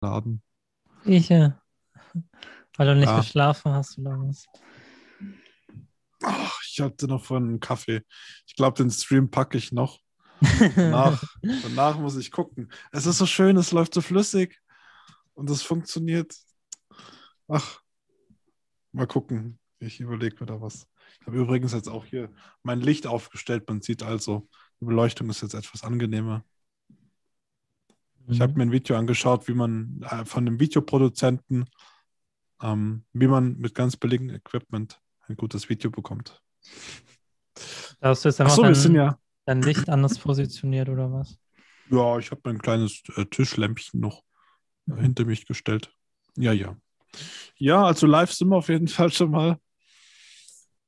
Laden. Ich, ja. Weil du nicht Ja. geschlafen hast oder was? Ach, ich hatte noch vorhin einen Kaffee. Ich glaube, den Stream packe ich noch. Danach, danach muss ich gucken. Es ist so schön, es läuft so flüssig und es funktioniert. Ach, mal gucken. Ich überlege mir da was. Ich habe übrigens jetzt auch hier mein Licht aufgestellt. Man sieht also, die Beleuchtung ist jetzt etwas angenehmer. Ich habe mir ein Video angeschaut, wie man äh, von einem Videoproduzenten, ähm, wie man mit ganz billigem Equipment ein gutes Video bekommt. Da hast du jetzt einfach wir dein, sind ja. dein Licht anders positioniert oder was? Ja, ich habe mein kleines äh, Tischlämpchen noch äh, hinter mich gestellt. Ja, ja. Ja, also live sind wir auf jeden Fall schon mal.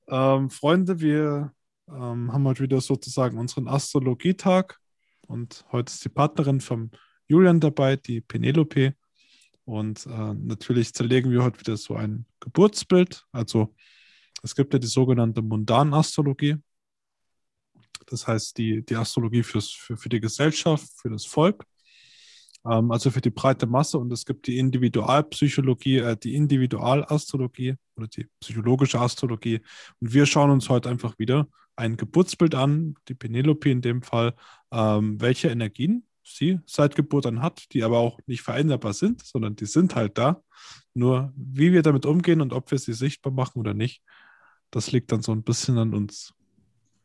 Ähm, Freunde, wir ähm, haben heute wieder sozusagen unseren Astrologietag und heute ist die Partnerin vom Julian dabei, die Penelope. Und äh, natürlich zerlegen wir heute wieder so ein Geburtsbild. Also es gibt ja die sogenannte Mundanastrologie. Das heißt, die, die Astrologie fürs, für, für die Gesellschaft, für das Volk, ähm, also für die breite Masse. Und es gibt die Individualpsychologie, äh, die Individualastrologie oder die psychologische Astrologie. Und wir schauen uns heute einfach wieder ein Geburtsbild an, die Penelope in dem Fall, ähm, welche Energien sie seit Geburt an hat, die aber auch nicht veränderbar sind, sondern die sind halt da. Nur wie wir damit umgehen und ob wir sie sichtbar machen oder nicht, das liegt dann so ein bisschen an uns.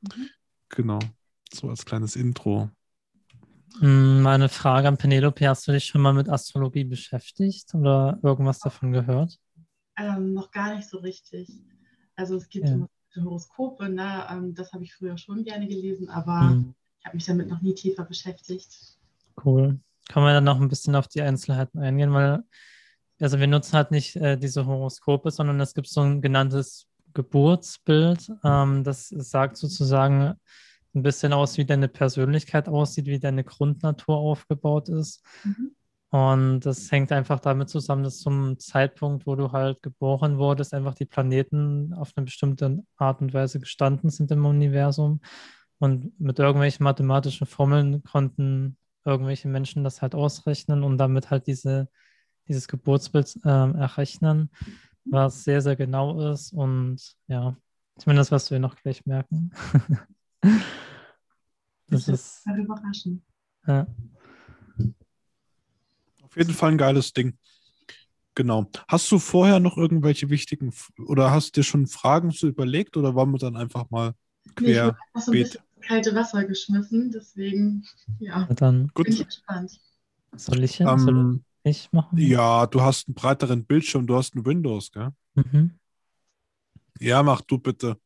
Mhm. Genau, so als kleines Intro. Hm, Meine Frage an Penelope, hast du dich schon mal mit Astrologie beschäftigt oder irgendwas davon gehört? Ähm, noch gar nicht so richtig. Also es gibt Ja. Horoskope, ne? ähm, das habe ich früher schon gerne gelesen, aber Hm, ich habe mich damit noch nie tiefer beschäftigt. Cool. Kann man dann noch ein bisschen auf die Einzelheiten eingehen, weil also wir nutzen halt nicht äh, diese Horoskope, sondern es gibt so ein genanntes Geburtsbild. Ähm, das sagt sozusagen ein bisschen aus, wie deine Persönlichkeit aussieht, wie deine Grundnatur aufgebaut ist. Mhm. Und das hängt einfach damit zusammen, dass zum Zeitpunkt, wo du halt geboren wurdest, einfach die Planeten auf eine bestimmte Art und Weise gestanden sind im Universum. Und mit irgendwelchen mathematischen Formeln konnten irgendwelche Menschen das halt ausrechnen und damit halt diese, dieses Geburtsbild ähm, errechnen, was sehr, sehr genau ist. Und ja, zumindest was wir noch gleich merken. das Das ist, Mal überraschen. ja. Auf jeden Fall ein geiles Ding. Genau. Hast du vorher noch irgendwelche wichtigen oder hast dir schon Fragen so überlegt oder wollen wir dann einfach mal Nee, ich quer? wurde einfach so ein bisschen kalte Wasser geschmissen, deswegen ja, Dann Gut. bin ich gespannt. soll ich jetzt soll Ähm, ich machen? ja, du hast einen breiteren Bildschirm, du hast einen Windows, gell? Mhm. Ja, mach du bitte.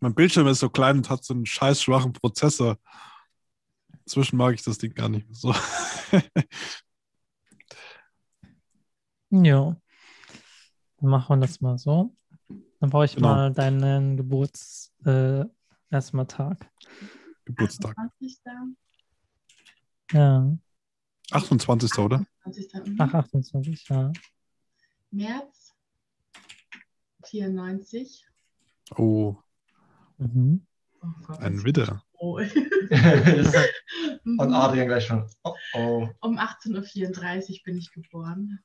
Mein Bildschirm ist so klein und hat so einen scheiß schwachen Prozessor. Inzwischen mag ich das Ding gar nicht mehr so. Ja. Dann machen wir das mal so. Dann brauche ich Genau. mal deinen Geburts äh, erstmal Tag. Geburtstag. 28. Ja. 28. oder? 20. mhm. Ach, 28, ja. März 94. Oh, Mhm. Oh Gott, ein Widder. Oh. Und Adrian gleich schon. Oh, oh. Um 18.34 Uhr bin ich geboren.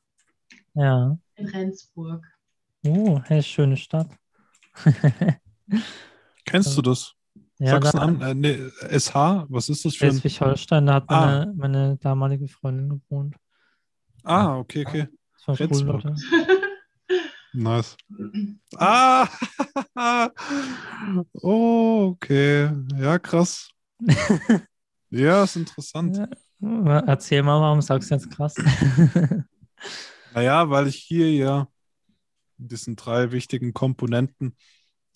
Ja. In Rendsburg. Oh, hey, schöne Stadt. Kennst du das? Ja, da, Sachsen-An äh, nee, SH? Was ist das für ein. Schleswig-Holstein, da hat Ah. meine, meine damalige Freundin gewohnt. Ah, okay, okay. Das war cool. Leute. Nice. Ah! oh, okay. Ja, krass. Ja, ist interessant. Ja. Erzähl mal, warum sagst du jetzt krass? Naja, weil ich hier ja diesen drei wichtigen Komponenten,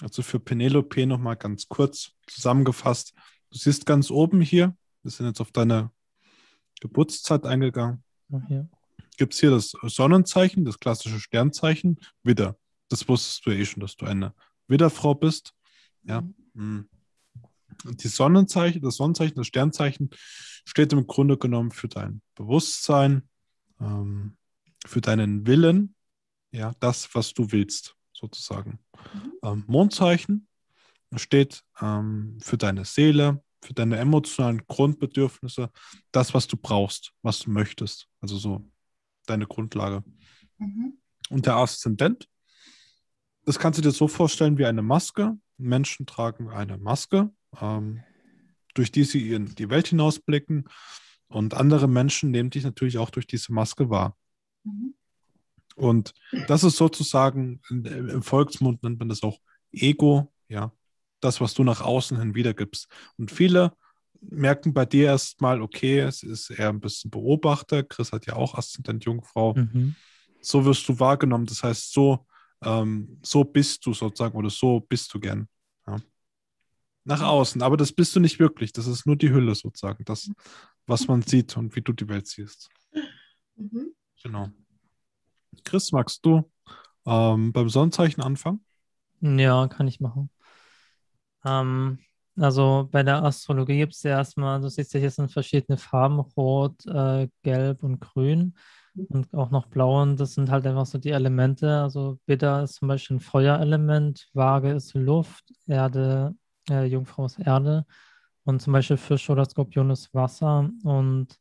also für Penelope nochmal ganz kurz zusammengefasst. Du siehst ganz oben hier, wir sind jetzt auf deine Geburtszeit eingegangen, gibt es hier das Sonnenzeichen, das klassische Sternzeichen, Widder. Das wusstest du eh schon, dass du eine Widderfrau bist. Ja. Mhm. Und die Sonnenzeichen, das Sonnenzeichen, das Sternzeichen steht im Grunde genommen für dein Bewusstsein, ähm, für deinen Willen, ja, das, was du willst, sozusagen. Ähm, Mondzeichen steht ähm, für deine Seele, für deine emotionalen Grundbedürfnisse, das, was du brauchst, was du möchtest. Also so deine Grundlage. Mhm. Und der Aszendent, das kannst du dir so vorstellen wie eine Maske. Menschen tragen eine Maske, ähm, durch die sie in die Welt hinausblicken. Und andere Menschen nehmen dich natürlich auch durch diese Maske wahr. Mhm. Und das ist sozusagen, im Volksmund nennt man das auch Ego, ja, das, was du nach außen hin wiedergibst. Und viele merken bei dir erstmal, okay, es ist eher ein bisschen Beobachter. Chris hat ja auch Aszendent Jungfrau. Mhm. So wirst du wahrgenommen. Das heißt, so, ähm, so bist du sozusagen oder so bist du gern. Ja. Nach außen, aber das bist du nicht wirklich. Das ist nur die Hülle sozusagen, das, was man sieht und wie du die Welt siehst. Mhm. Genau. Chris, magst du ähm, beim Sonnenzeichen anfangen? Ja, kann ich machen. Ähm, also bei der Astrologie gibt es ja erstmal, du siehst ja, hier sind verschiedene Farben, Rot, äh, Gelb und Grün und auch noch Blau. Und das sind halt einfach so die Elemente. Also Widder ist zum Beispiel ein Feuerelement, Waage ist Luft, Erde, äh, Jungfrau ist Erde und zum Beispiel Fisch oder Skorpion ist Wasser. Und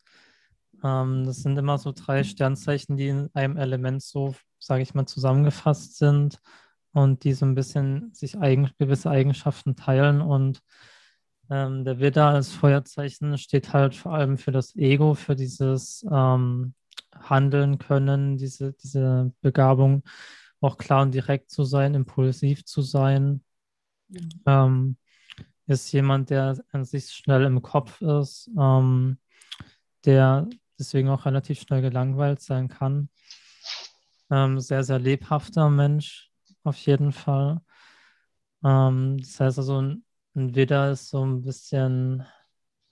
ähm, das sind immer so drei Sternzeichen, die in einem Element so, sage ich mal, zusammengefasst sind und die so ein bisschen sich eigen, gewisse Eigenschaften teilen. Und ähm, der Widder als Feuerzeichen steht halt vor allem für das Ego, für dieses ähm, Handeln können, diese, diese Begabung, auch klar und direkt zu sein, impulsiv zu sein. Ähm, ist jemand, der an sich schnell im Kopf ist, ähm, der deswegen auch relativ schnell gelangweilt sein kann. Ähm, sehr, sehr lebhafter Mensch, auf jeden Fall. Ähm, das heißt also, ein, Widder ist so ein bisschen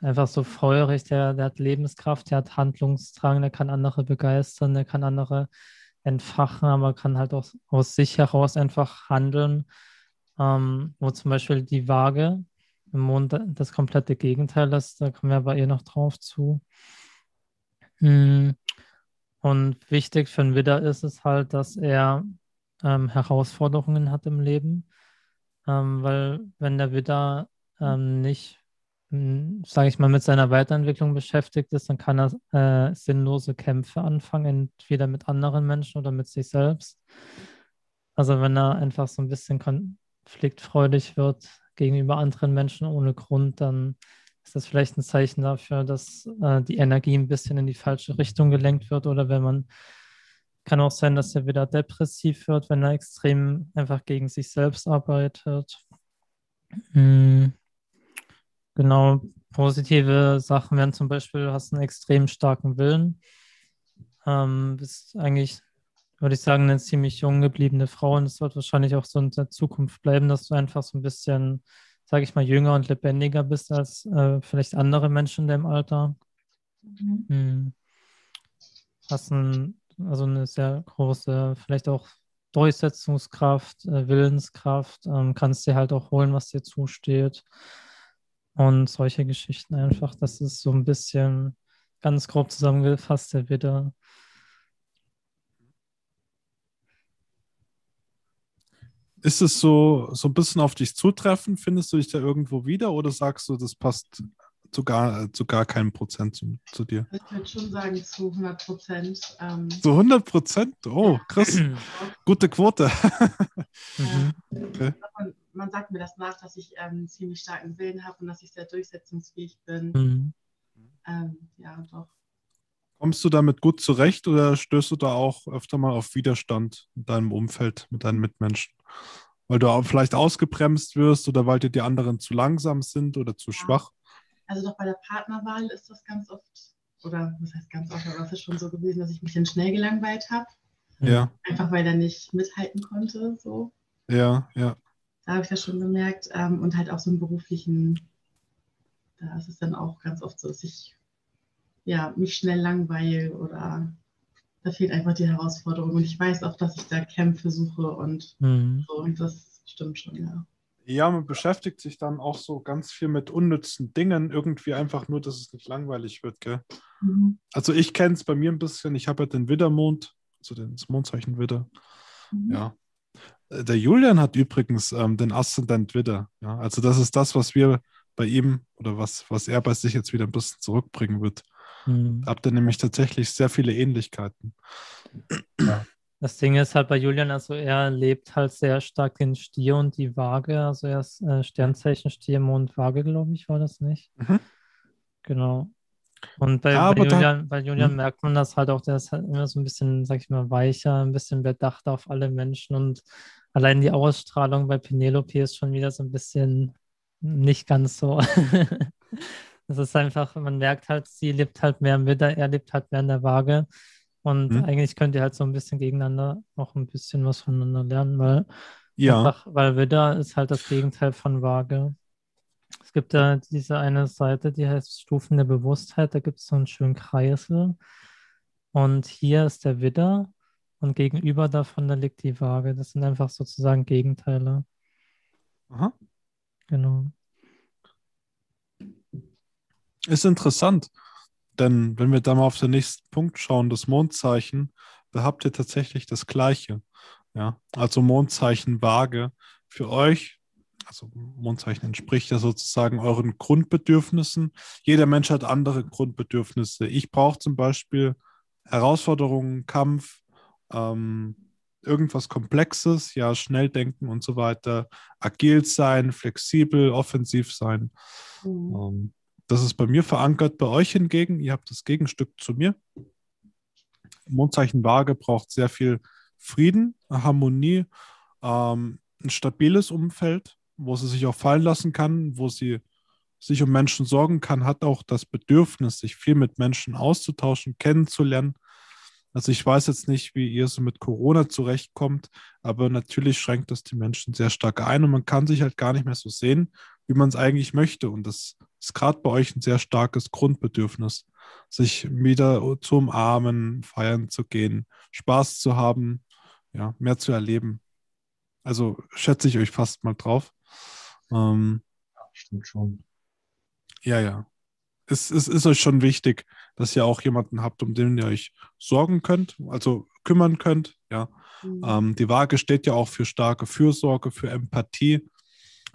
einfach so feurig, der, der hat Lebenskraft, der hat Handlungsdrang, der kann andere begeistern, der kann andere entfachen, aber kann halt auch aus sich heraus einfach handeln. Ähm, wo zum Beispiel die Waage im Mond das komplette Gegenteil ist, da kommen wir bei ihr noch drauf zu. Hm. Und wichtig für einen Widder ist es halt, dass er ähm, Herausforderungen hat im Leben, ähm, weil wenn der Widder ähm, nicht, sage ich mal, mit seiner Weiterentwicklung beschäftigt ist, dann kann er äh, sinnlose Kämpfe anfangen, entweder mit anderen Menschen oder mit sich selbst. Also wenn er einfach so ein bisschen konfliktfreudig wird gegenüber anderen Menschen ohne Grund, dann ist das vielleicht ein Zeichen dafür, dass äh, die Energie ein bisschen in die falsche Richtung gelenkt wird oder wenn man kann auch sein, dass er wieder depressiv wird, wenn er extrem einfach gegen sich selbst arbeitet. Mhm. Genau, positive Sachen wären zum Beispiel, du hast einen extrem starken Willen, ähm, bist eigentlich, würde ich sagen, eine ziemlich jung gebliebene Frau und es wird wahrscheinlich auch so in der Zukunft bleiben, dass du einfach so ein bisschen sage ich mal, jünger und lebendiger bist als äh, vielleicht andere Menschen in deinem Alter. Mhm. Hm. Hast ein, also eine sehr große, vielleicht auch Durchsetzungskraft, äh, Willenskraft, ähm, kannst dir halt auch holen, was dir zusteht. Und solche Geschichten einfach, das ist so ein bisschen ganz grob zusammengefasst, der Widder. Ist es so, so ein bisschen auf dich zutreffend? Findest du dich da irgendwo wieder oder sagst du, das passt zu gar, zu gar keinem Prozent zu, zu dir? Ich würde schon sagen, zu 100 Prozent. Ähm, Zu 100 Prozent? Oh, Chris, gute Quote. Mhm. man, man sagt mir das nach, dass ich ähm, einen ziemlich starken Willen habe und dass ich sehr durchsetzungsfähig bin. Mhm. Ähm, ja, doch. Kommst du damit gut zurecht oder stößt du da auch öfter mal auf Widerstand in deinem Umfeld, mit deinen Mitmenschen? Weil du auch vielleicht ausgebremst wirst oder weil dir die anderen zu langsam sind oder zu schwach? Also doch bei der Partnerwahl ist das ganz oft, oder was heißt ganz oft, aber es ist schon so gewesen, dass ich mich dann schnell gelangweilt habe. Ja, Einfach weil er nicht mithalten konnte. So. ja, ja. Da habe ich das schon gemerkt. Ähm, und halt auch so im beruflichen, da ist es dann auch ganz oft so, dass ich ja, mich schnell langweile oder da fehlt einfach die Herausforderung. Und ich weiß auch, dass ich da Kämpfe suche und Mhm. so. Und das stimmt schon, ja. Ja, man beschäftigt sich dann auch so ganz viel mit unnützen Dingen, irgendwie einfach nur, dass es nicht langweilig wird, gell? Mhm. Also ich kenne es bei mir ein bisschen, ich habe ja den Widdermond, also das Mondzeichen Widder, Mhm. ja. Äh, Der Julian hat übrigens ähm, den Aszendent Widder, ja. Also das ist das, was wir bei ihm oder was, was er bei sich jetzt wieder ein bisschen zurückbringen wird. Mhm. Habt ihr nämlich tatsächlich sehr viele Ähnlichkeiten. Das Ding ist halt bei Julian, also er lebt halt sehr stark den Stier und die Waage. Also er ist äh, Sternzeichen Stier, Mond, Waage, glaube ich, war das nicht. Mhm. Genau. Und bei, Aber bei da- Julian, bei Julian merkt man das halt auch, der ist halt immer so ein bisschen, sag ich mal, weicher, ein bisschen bedachter auf alle Menschen und allein die Ausstrahlung bei Penelope ist schon wieder so ein bisschen nicht ganz so. Das ist einfach, man merkt halt, sie lebt halt mehr im Widder, er lebt halt mehr in der Waage. Und Mhm. eigentlich könnt ihr halt so ein bisschen gegeneinander auch ein bisschen was voneinander lernen, weil Ja, Einfach, weil Widder ist halt das Gegenteil von Waage. Es gibt da diese eine Seite, die heißt Stufen der Bewusstheit. Da gibt es so einen schönen Kreisel. Und hier ist der Widder und gegenüber davon, da liegt die Waage. Das sind einfach sozusagen Gegenteile. Aha. Genau. Ist interessant, denn wenn wir da mal auf den nächsten Punkt schauen, das Mondzeichen, da habt ihr tatsächlich das Gleiche. Ja, also Mondzeichen Waage für euch, also Mondzeichen entspricht ja sozusagen euren Grundbedürfnissen. Jeder Mensch hat andere Grundbedürfnisse. Ich brauche zum Beispiel Herausforderungen, Kampf, ähm, irgendwas Komplexes, ja, schnell denken und so weiter, agil sein, flexibel, offensiv sein. Mhm. Ähm, das ist bei mir verankert, bei euch hingegen, ihr habt das Gegenstück zu mir. Mondzeichen Waage braucht sehr viel Frieden, Harmonie, ähm, ein stabiles Umfeld, wo sie sich auch fallen lassen kann, wo sie sich um Menschen sorgen kann, hat auch das Bedürfnis, sich viel mit Menschen auszutauschen, kennenzulernen. Also ich weiß jetzt nicht, wie ihr so mit Corona zurechtkommt, aber natürlich schränkt das die Menschen sehr stark ein und man kann sich halt gar nicht mehr so sehen, wie man es eigentlich möchte. Und das ist gerade bei euch ein sehr starkes Grundbedürfnis, sich wieder zu umarmen, feiern zu gehen, Spaß zu haben, ja, mehr zu erleben. Also schätze ich euch fast mal drauf. Ähm, Stimmt schon. ja, ja. Es, es ist euch schon wichtig, dass ihr auch jemanden habt, um den ihr euch sorgen könnt, also kümmern könnt. Ja, Mhm. ähm, die Waage steht ja auch für starke Fürsorge, für Empathie,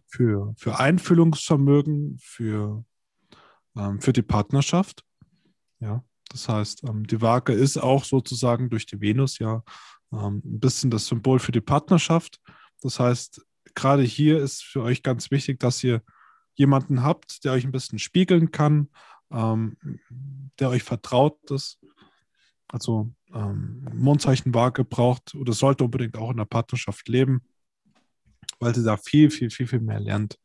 für, für Einfühlungsvermögen, für, ähm, für die Partnerschaft. Ja, das heißt, ähm, die Waage ist auch sozusagen durch die Venus ja ähm, ein bisschen das Symbol für die Partnerschaft. Das heißt, gerade hier ist für euch ganz wichtig, dass ihr jemanden habt, der euch ein bisschen spiegeln kann, ähm, der euch vertraut ist. Also ähm, Mondzeichen Waage braucht oder sollte unbedingt auch in der Partnerschaft leben, weil sie da viel, viel, viel, viel mehr lernt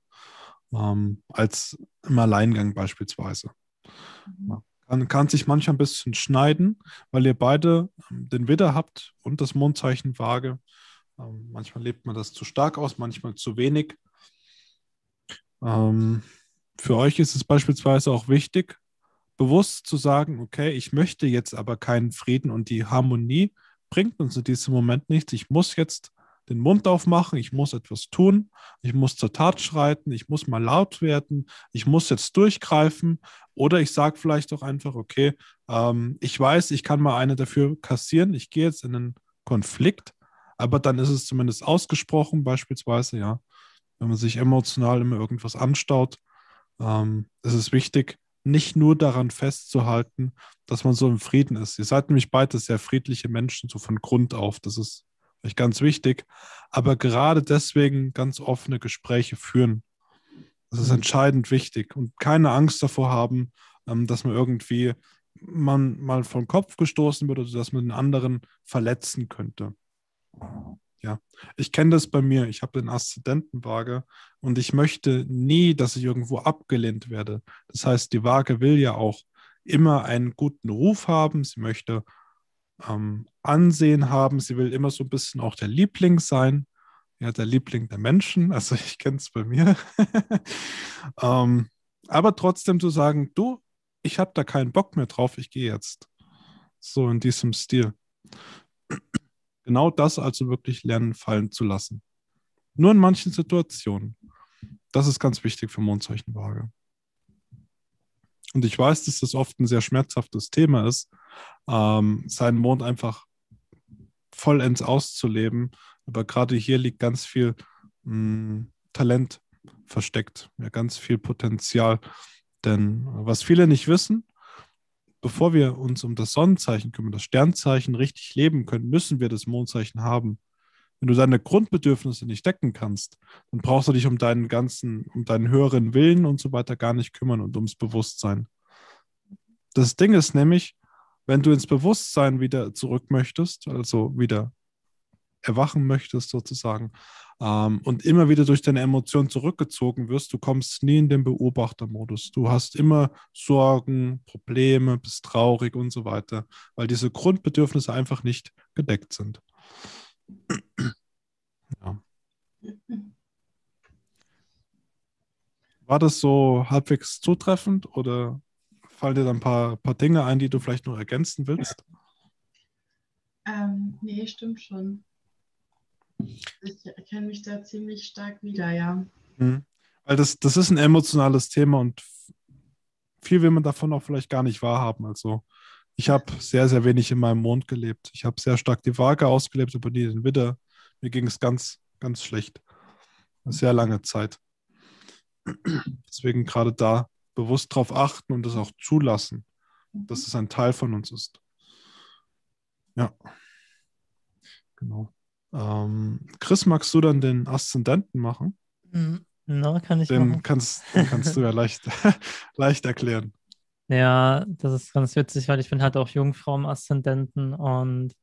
ähm, als im Alleingang beispielsweise. Mhm. Kann, kann sich manchmal ein bisschen schneiden, weil ihr beide ähm, den Widder habt und das Mondzeichen Waage. Ähm, manchmal lebt man das zu stark aus, manchmal zu wenig. Ähm, für euch ist es beispielsweise auch wichtig, bewusst zu sagen, okay, ich möchte jetzt aber keinen Frieden und die Harmonie bringt uns in diesem Moment nichts. Ich muss jetzt den Mund aufmachen, ich muss etwas tun, ich muss zur Tat schreiten, ich muss mal laut werden, ich muss jetzt durchgreifen oder ich sage vielleicht auch einfach, okay, ähm, ich weiß, ich kann mal eine dafür kassieren, ich gehe jetzt in einen Konflikt, aber dann ist es zumindest ausgesprochen, beispielsweise, ja, wenn man sich emotional immer irgendwas anstaut, ähm, ist es wichtig, nicht nur daran festzuhalten, dass man so im Frieden ist. Ihr seid nämlich beide sehr friedliche Menschen, so von Grund auf. Das ist vielleicht ganz wichtig. Aber gerade deswegen ganz offene Gespräche führen. Das ist Mhm. entscheidend wichtig und keine Angst davor haben, ähm, dass man irgendwie man mal vom Kopf gestoßen wird oder dass man den anderen verletzen könnte. Ja, ich kenne das bei mir. Ich habe den Aszendentenwaage und ich möchte nie, dass ich irgendwo abgelehnt werde. Das heißt, die Waage will ja auch immer einen guten Ruf haben. Sie möchte ähm, Ansehen haben. Sie will immer so ein bisschen auch der Liebling sein. Ja, der Liebling der Menschen. Also ich kenne es bei mir. ähm, aber trotzdem zu sagen, du, ich habe da keinen Bock mehr drauf, ich gehe jetzt. So in diesem Stil. Genau das also wirklich lernen fallen zu lassen. Nur in manchen Situationen. Das ist ganz wichtig für Mondzeichenwaage. Und ich weiß, dass das oft ein sehr schmerzhaftes Thema ist, ähm, seinen Mond einfach vollends auszuleben. Aber gerade hier liegt ganz viel mh, Talent versteckt, ja, ganz viel Potenzial. Denn was viele nicht wissen, bevor wir uns um das Sonnenzeichen kümmern, das Sternzeichen richtig leben können, müssen wir das Mondzeichen haben. Wenn du deine Grundbedürfnisse nicht decken kannst, dann brauchst du dich um deinen ganzen, um deinen höheren Willen und so weiter gar nicht kümmern und ums Bewusstsein. Das Ding ist nämlich, wenn du ins Bewusstsein wieder zurück möchtest, also wieder erwachen möchtest sozusagen, ähm, und immer wieder durch deine Emotionen zurückgezogen wirst, du kommst nie in den Beobachtermodus. Du hast immer Sorgen, Probleme, bist traurig und so weiter, weil diese Grundbedürfnisse einfach nicht gedeckt sind. ja. War das so halbwegs zutreffend oder fallen dir da ein paar, paar Dinge ein, die du vielleicht noch ergänzen willst? Ähm, nee, stimmt schon. Ich erkenne mich da ziemlich stark wieder, ja. Mhm. Weil das, das ist ein emotionales Thema und viel will man davon auch vielleicht gar nicht wahrhaben. Also ich habe sehr, sehr wenig in meinem Mond gelebt. Ich habe sehr stark die Waage ausgelebt, aber nie den Widder. Mir ging es ganz, ganz schlecht. Eine sehr lange Zeit. Deswegen gerade da bewusst drauf achten und das auch zulassen, dass es ein Teil von uns ist. Ja. Genau. Ähm, Chris, magst du dann den Aszendenten machen? Mhm. Na, kann ich Den machen. kannst, den kannst du ja leicht, leicht erklären. Ja, das ist ganz witzig, weil ich bin halt auch Jungfrau im Aszendenten und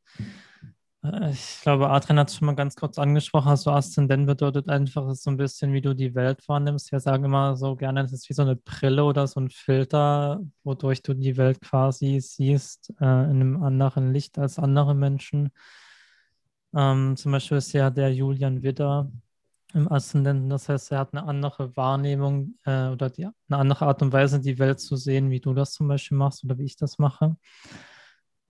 ich glaube, Adrian hat es schon mal ganz kurz angesprochen. Also Aszendent bedeutet einfach, so ein bisschen, wie du die Welt wahrnimmst. Wir sagen immer so gerne, es ist wie so eine Brille oder so ein Filter, wodurch du die Welt quasi siehst, äh, in einem anderen Licht als andere Menschen. Ähm, zum Beispiel ist ja der Julian Widder im Aszendenten, das heißt, er hat eine andere Wahrnehmung äh, oder die, eine andere Art und Weise, die Welt zu sehen, wie du das zum Beispiel machst oder wie ich das mache.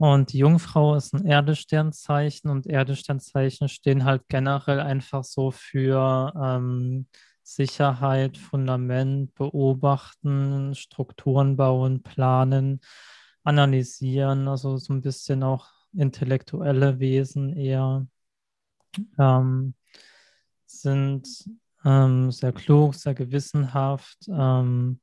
Und die Jungfrau ist ein Erdesternzeichen und Erdesternzeichen stehen halt generell einfach so für ähm, Sicherheit, Fundament, beobachten, Strukturen bauen, planen, analysieren, also so ein bisschen auch intellektuelle Wesen eher ähm, sind ähm, sehr klug, sehr gewissenhaft, ähm,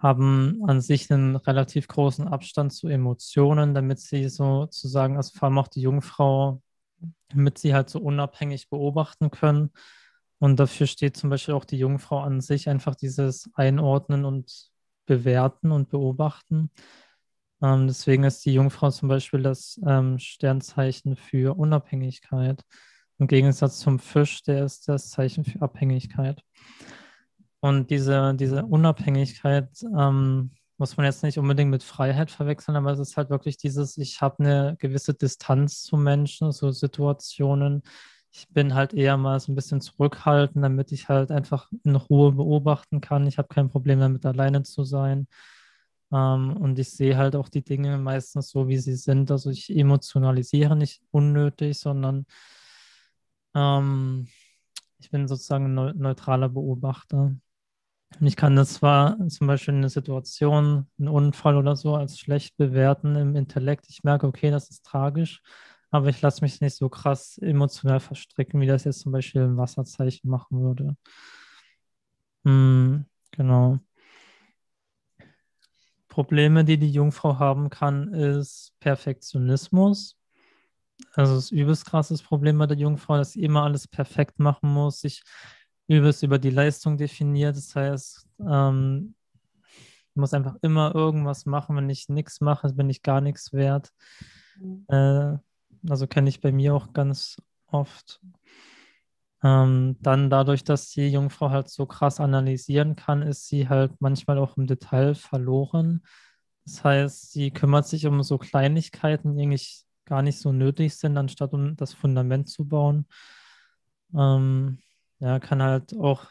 haben an sich einen relativ großen Abstand zu Emotionen, damit sie sozusagen, also vor allem auch die Jungfrau, damit sie halt so unabhängig beobachten können. Und dafür steht zum Beispiel auch die Jungfrau an sich einfach dieses Einordnen und Bewerten und Beobachten. Ähm, deswegen ist die Jungfrau zum Beispiel das ähm, Sternzeichen für Unabhängigkeit. Im Gegensatz zum Fisch, der ist das Zeichen für Abhängigkeit. Und diese, diese Unabhängigkeit ähm, muss man jetzt nicht unbedingt mit Freiheit verwechseln, aber es ist halt wirklich dieses, ich habe eine gewisse Distanz zu Menschen, so Situationen. Ich bin halt eher mal so ein bisschen zurückhaltend, damit ich halt einfach in Ruhe beobachten kann. Ich habe kein Problem damit, alleine zu sein. Ähm, und ich sehe halt auch die Dinge meistens so, wie sie sind. Also ich emotionalisiere nicht unnötig, sondern ähm, ich bin sozusagen ein neutraler Beobachter. Ich kann das zwar zum Beispiel eine Situation, einen Unfall oder so als schlecht bewerten im Intellekt. Ich merke, okay, das ist tragisch, aber ich lasse mich nicht so krass emotional verstricken, wie das jetzt zum Beispiel ein Wasserzeichen machen würde. Hm, genau. Probleme, die die Jungfrau haben kann, ist Perfektionismus. Also das übelst krasses Problem bei der Jungfrau, dass sie immer alles perfekt machen muss, sich übelst über die Leistung definiert. Das heißt, ähm, ich muss einfach immer irgendwas machen. Wenn ich nichts mache, bin ich gar nichts wert. Mhm. Äh, also kenne ich bei mir auch ganz oft. Ähm, dann dadurch, dass die Jungfrau halt so krass analysieren kann, ist sie halt manchmal auch im Detail verloren. Das heißt, sie kümmert sich um so Kleinigkeiten, die eigentlich gar nicht so nötig sind, anstatt um das Fundament zu bauen. Ähm, ja, kann halt auch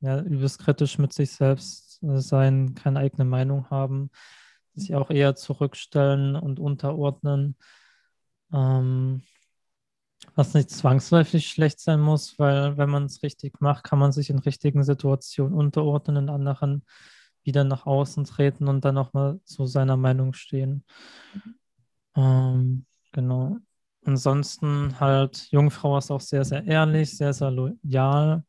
ja, übelst kritisch mit sich selbst äh, sein, keine eigene Meinung haben, sich auch eher zurückstellen und unterordnen. Ähm, was nicht zwangsläufig schlecht sein muss, weil wenn man es richtig macht, kann man sich in richtigen Situationen unterordnen, in anderen wieder nach außen treten und dann nochmal zu seiner Meinung stehen. Mhm. Ähm, genau. Ansonsten halt, Jungfrau ist auch sehr, sehr ehrlich, sehr, sehr loyal.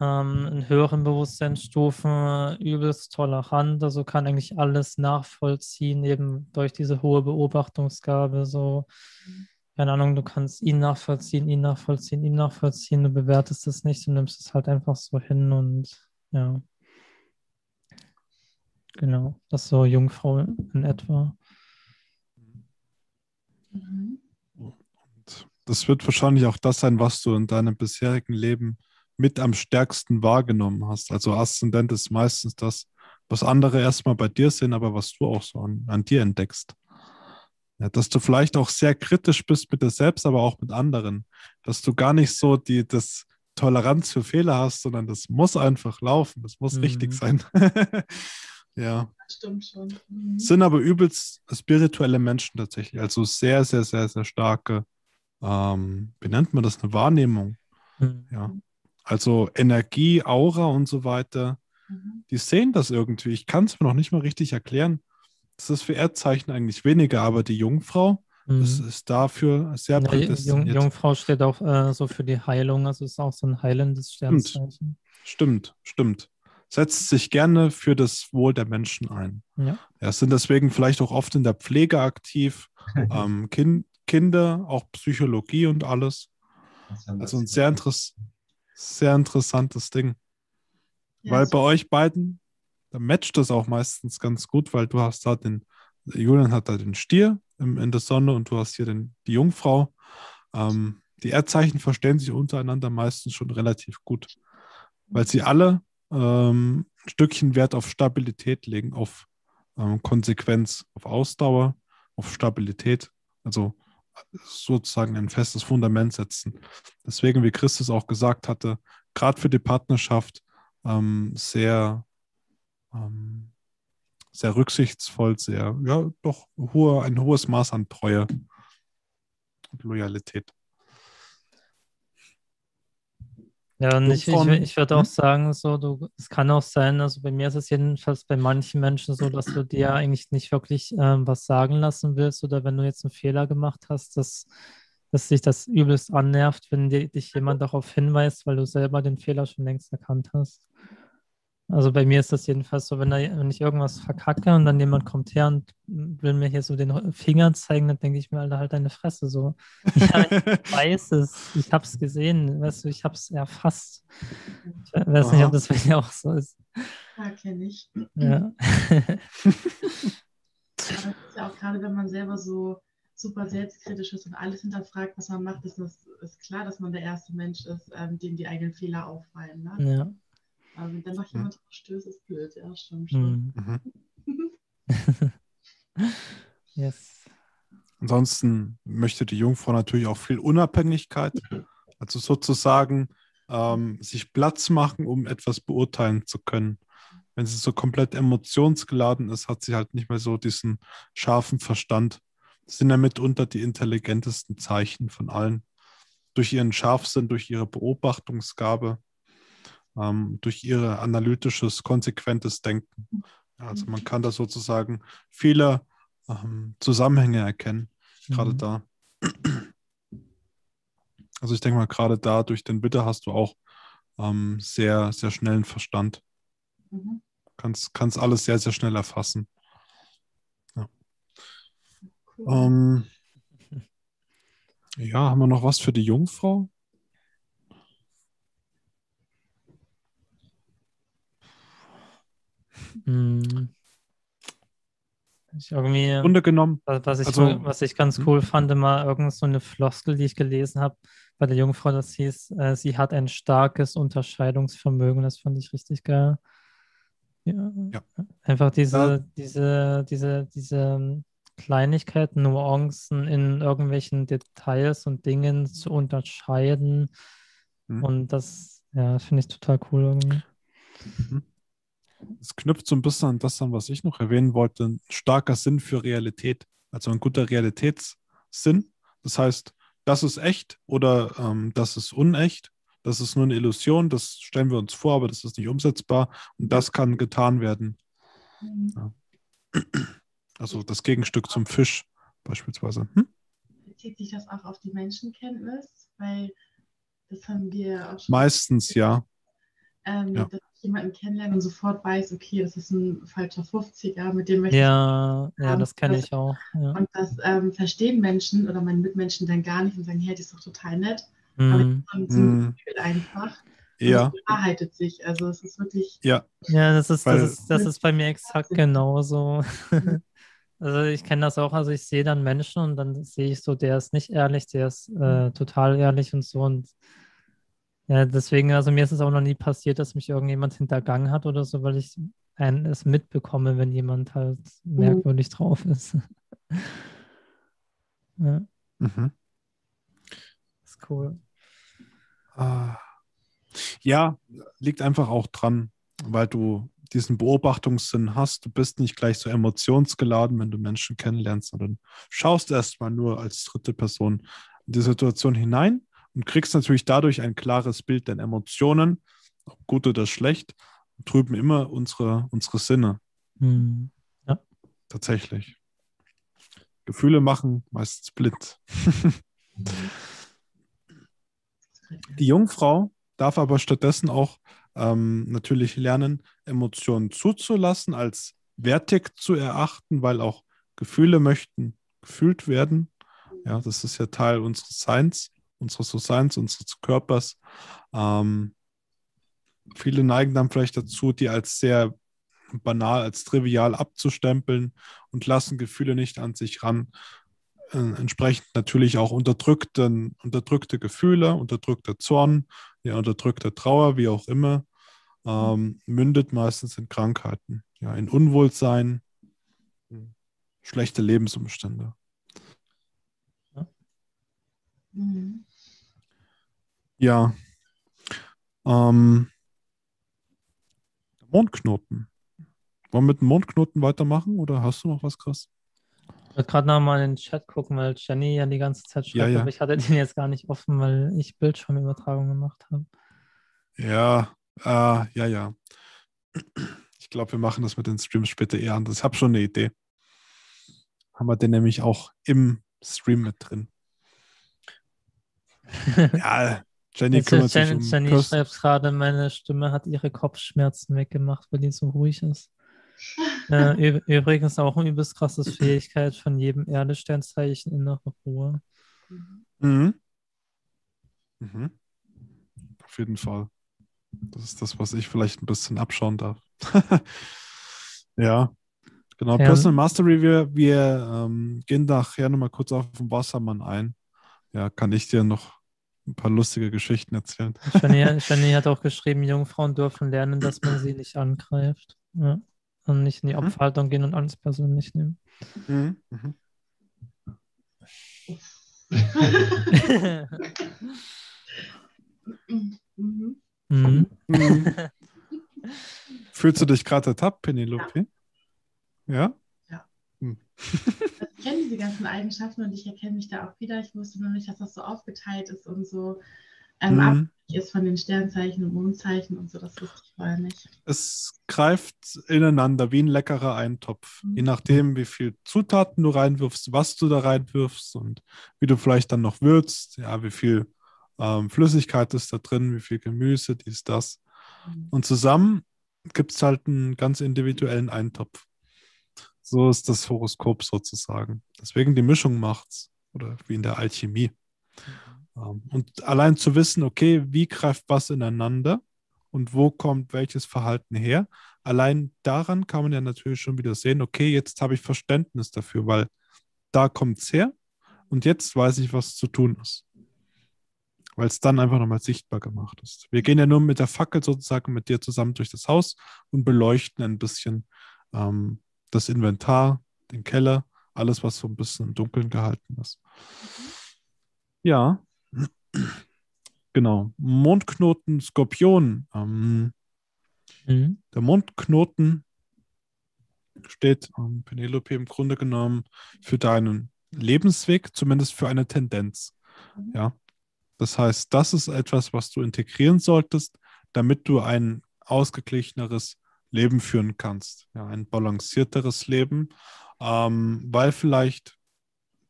ähm, in höheren Bewusstseinsstufen übelst tolerant, also kann eigentlich alles nachvollziehen, eben durch diese hohe Beobachtungsgabe. So, keine Ahnung, du kannst ihn nachvollziehen, ihn nachvollziehen, ihn nachvollziehen, du bewertest es nicht, du nimmst es halt einfach so hin und ja. Genau, das ist so Jungfrau in etwa. Mhm. Das wird wahrscheinlich auch das sein, was du in deinem bisherigen Leben mit am stärksten wahrgenommen hast. Also Aszendent ist meistens das, was andere erstmal bei dir sehen, aber was du auch so an, an dir entdeckst. Ja, dass du vielleicht auch sehr kritisch bist mit dir selbst, aber auch mit anderen. Dass du gar nicht so die das Toleranz für Fehler hast, sondern das muss einfach laufen, das muss Mhm. richtig sein. ja. Das stimmt schon. Mhm. Sind aber übelst spirituelle Menschen tatsächlich. Also sehr, sehr, sehr, sehr starke, ähm, wie nennt man das, eine Wahrnehmung. Mhm. Ja. Also Energie, Aura und so weiter. Mhm. Die sehen das irgendwie. Ich kann es mir noch nicht mal richtig erklären. Das ist für Erdzeichen eigentlich weniger, aber die Jungfrau Mhm. ist, ist dafür sehr Ja, Jung, prädestiniert. Jungfrau steht auch äh, so für die Heilung, also ist auch so ein heilendes Sternzeichen. Stimmt, stimmt. Setzt sich gerne für das Wohl der Menschen ein. Ja. Ja, sind deswegen vielleicht auch oft in der Pflege aktiv. ähm, kind, Kinder, auch Psychologie und alles. Also ein sehr, interess sehr interessantes Ding. Ja, weil bei euch beiden, da matcht das auch meistens ganz gut, weil du hast da den, Julian hat da den Stier im, in der Sonne und du hast hier den, die Jungfrau. Ähm, die Erdzeichen verstehen sich untereinander meistens schon relativ gut, weil sie alle ähm, ein Stückchen Wert auf Stabilität legen, auf ähm, Konsequenz, auf Ausdauer, auf Stabilität, also sozusagen ein festes Fundament setzen. Deswegen, wie Christus auch gesagt hatte, gerade für die Partnerschaft ähm, sehr, ähm, sehr rücksichtsvoll, sehr, ja, doch hohe, ein hohes Maß an Treue und Loyalität. Ja, und ich, ich, ich würde Hm? auch sagen, so, du, es kann auch sein, also bei mir ist es jedenfalls bei manchen Menschen so, dass du dir eigentlich nicht wirklich ähm, was sagen lassen willst oder wenn du jetzt einen Fehler gemacht hast, dass, dass sich das übelst annervt, wenn dir, dich jemand darauf hinweist, weil du selber den Fehler schon längst erkannt hast. Also bei mir ist das jedenfalls so, wenn, da, wenn ich irgendwas verkacke und dann jemand kommt her und will mir hier so den Finger zeigen, dann denke ich mir, Alter, halt deine Fresse so. Ja, ich weiß es, ich habe es gesehen, weißt du, ich habe es erfasst. Ich we- weiß nicht, ob das bei dir auch so ist. Ja, kenne ich. Ja. Aber das ist ja auch gerade, wenn man selber so super selbstkritisch ist und alles hinterfragt, was man macht, ist, das, ist klar, dass man der erste Mensch ist, ähm, dem die eigenen Fehler auffallen. Ne? ja. Aber wenn dann noch jemand drauf stößt, ist blöd. Ja, stimmt schon. Hm. Mhm. Yes. Ansonsten möchte die Jungfrau natürlich auch viel Unabhängigkeit, also sozusagen ähm, sich Platz machen, um etwas beurteilen zu können. Wenn sie so komplett emotionsgeladen ist, hat sie halt nicht mehr so diesen scharfen Verstand. Das sind ja mitunter die intelligentesten Zeichen von allen. Durch ihren Scharfsinn, durch ihre Beobachtungsgabe, ähm, durch ihr analytisches, konsequentes Denken. Ja, also man kann da sozusagen viele ähm, Zusammenhänge erkennen, gerade Mhm. da. Also ich denke mal, gerade da durch den Bitte hast du auch ähm, sehr, sehr schnellen Verstand. Mhm. Kannst, kannst alles sehr, sehr schnell erfassen. Cool. Ähm, ja, haben wir noch was für die Jungfrau? Hm. Ich irgendwie. Grunde genommen, Was, ich, Also- was ich ganz Hm? cool fand, immer irgend so eine Floskel, die ich gelesen habe bei der Jungfrau, das hieß, äh, sie hat ein starkes Unterscheidungsvermögen. Das fand ich richtig geil. Ja. Ja. Einfach diese, Ja. diese, diese, diese ähm, Kleinigkeiten, Nuancen in irgendwelchen Details und Dingen zu unterscheiden. Hm. Und das, ja, finde ich total cool irgendwie. Es knüpft so ein bisschen an das an, was ich noch erwähnen wollte. Ein starker Sinn für Realität, also ein guter Realitätssinn. Das heißt, das ist echt oder ähm, das ist unecht. Das ist nur eine Illusion, das stellen wir uns vor, aber das ist nicht umsetzbar und das kann getan werden. Mhm. Also das Gegenstück zum Fisch beispielsweise. Hm? Bezieht sich das auch auf die Menschenkenntnis? Weil das haben wir auch schon. Meistens ja. Ähm, Ja. dass ich jemanden kennenlerne und sofort weiß, okay, das ist ein falscher 50er, mit dem möchte Ja, ja, haben, das kenne das- ich auch. Ja. ich. Und das ähm, verstehen Menschen oder meine Mitmenschen dann gar nicht und sagen, hey, die ist doch total nett. Aber Mhm. das ist so ein Mhm. Gefühl einfach. Und Ja, es bewahrheitet sich. Also es ist wirklich. ja, Ja, das ist, das ist, das ist bei mir exakt genauso. Mhm. Also ich kenne das auch, also ich sehe dann Menschen und dann sehe ich so, der ist nicht ehrlich, der ist äh, total ehrlich und so und ja, deswegen, also mir ist es auch noch nie passiert, dass mich irgendjemand hintergangen hat oder so, weil ich ein, es mitbekomme, wenn jemand halt merkwürdig drauf ist. ja, mhm. ist cool. Ah. Ja, liegt einfach auch dran, weil du diesen Beobachtungssinn hast. Du bist nicht gleich so emotionsgeladen, wenn du Menschen kennenlernst, sondern schaust erstmal nur als dritte Person in die Situation hinein und kriegst natürlich dadurch ein klares Bild der Emotionen, ob gut oder schlecht, trüben immer unsere, unsere Sinne Hm. tatsächlich. Gefühle machen meistens blind. Die Jungfrau darf aber stattdessen auch ähm, natürlich lernen, Emotionen zuzulassen, als wertig zu erachten, weil auch Gefühle möchten gefühlt werden. Ja, das ist ja Teil unseres Seins, unseres So-Seins, unseres Körpers. Ähm, viele neigen dann vielleicht dazu, die als sehr banal, als trivial abzustempeln und lassen Gefühle nicht an sich ran äh, entsprechend natürlich auch unterdrückten, unterdrückte Gefühle, unterdrückter Zorn, ja, unterdrückte Trauer, wie auch immer, ähm, mündet meistens in Krankheiten, ja, in Unwohlsein, schlechte Lebensumstände. Mhm. Ja. Ähm, Mondknoten. Wollen wir mit dem Mondknoten weitermachen oder hast du noch was krass? Ich wollte gerade noch mal in den Chat gucken, weil Jenny ja die ganze Zeit schreibt, Ja, ja. aber ich hatte den jetzt gar nicht offen, weil ich Bildschirmübertragung gemacht habe. Ja, äh, ja, ja. Ich glaube, wir machen das mit den Streams später eher anders. Ich habe schon eine Idee. Haben wir den nämlich auch im Stream mit drin. Ja, Jenny Jetzt, kümmert sich Jenny, um Jenny Pers- schreibt gerade, meine Stimme hat ihre Kopfschmerzen weggemacht, weil die so ruhig ist. äh, übrigens auch eine übelst krasse Fähigkeit von jedem Erdesternzeichen innere Ruhe. Mhm. Mhm. Auf jeden Fall. Das ist das, was ich vielleicht ein bisschen abschauen darf. ja, genau. Ja. Personal Mastery, wir, wir ähm, gehen nachher nochmal kurz auf den Wassermann ein. Ja, kann ich dir noch ein paar lustige Geschichten erzählen. Jenny, Jenny hat auch geschrieben, Jungfrauen dürfen lernen, dass man sie nicht angreift. Ja. Und nicht in die Mhm. Opferhaltung gehen und alles persönlich nehmen. Mhm. Mhm. Mhm. mhm. Mhm. Fühlst du dich gerade ertappt, Penelope? Ja? Also ich kenne diese ganzen Eigenschaften und ich erkenne mich da auch wieder. Ich wusste nur nicht, dass das so aufgeteilt ist und so ähm, Mhm. abhängig ist von den Sternzeichen und Mondzeichen und so. Das wusste ich vorher nicht. Es greift ineinander wie ein leckerer Eintopf. Mhm. Je nachdem, wie viel Zutaten du reinwirfst, was du da reinwirfst und wie du vielleicht dann noch würzt, ja, wie viel ähm, Flüssigkeit ist da drin, wie viel Gemüse, dies, das. Mhm. Und zusammen gibt es halt einen ganz individuellen Eintopf. So ist das Horoskop sozusagen. Deswegen die Mischung macht's. Oder wie in der Alchemie. Ähm, Und allein zu wissen, okay, wie greift was ineinander und wo kommt welches Verhalten her, allein daran kann man ja natürlich schon wieder sehen, okay, jetzt habe ich Verständnis dafür, weil da kommt es her und jetzt weiß ich, was zu tun ist. Weil es dann einfach nochmal sichtbar gemacht ist. Wir gehen ja nur mit der Fackel sozusagen mit dir zusammen durch das Haus und beleuchten ein bisschen ähm, das Inventar, den Keller, alles, was so ein bisschen im Dunkeln gehalten ist. Ja, genau. Mondknoten, Skorpion. Ähm, Mhm. der Mondknoten steht, ähm, Penelope, im Grunde genommen für deinen Lebensweg, zumindest für eine Tendenz. Mhm. Ja. Das heißt, das ist etwas, was du integrieren solltest, damit du ein ausgeglicheneres Leben führen kannst. Ja, ein balancierteres Leben, ähm, weil vielleicht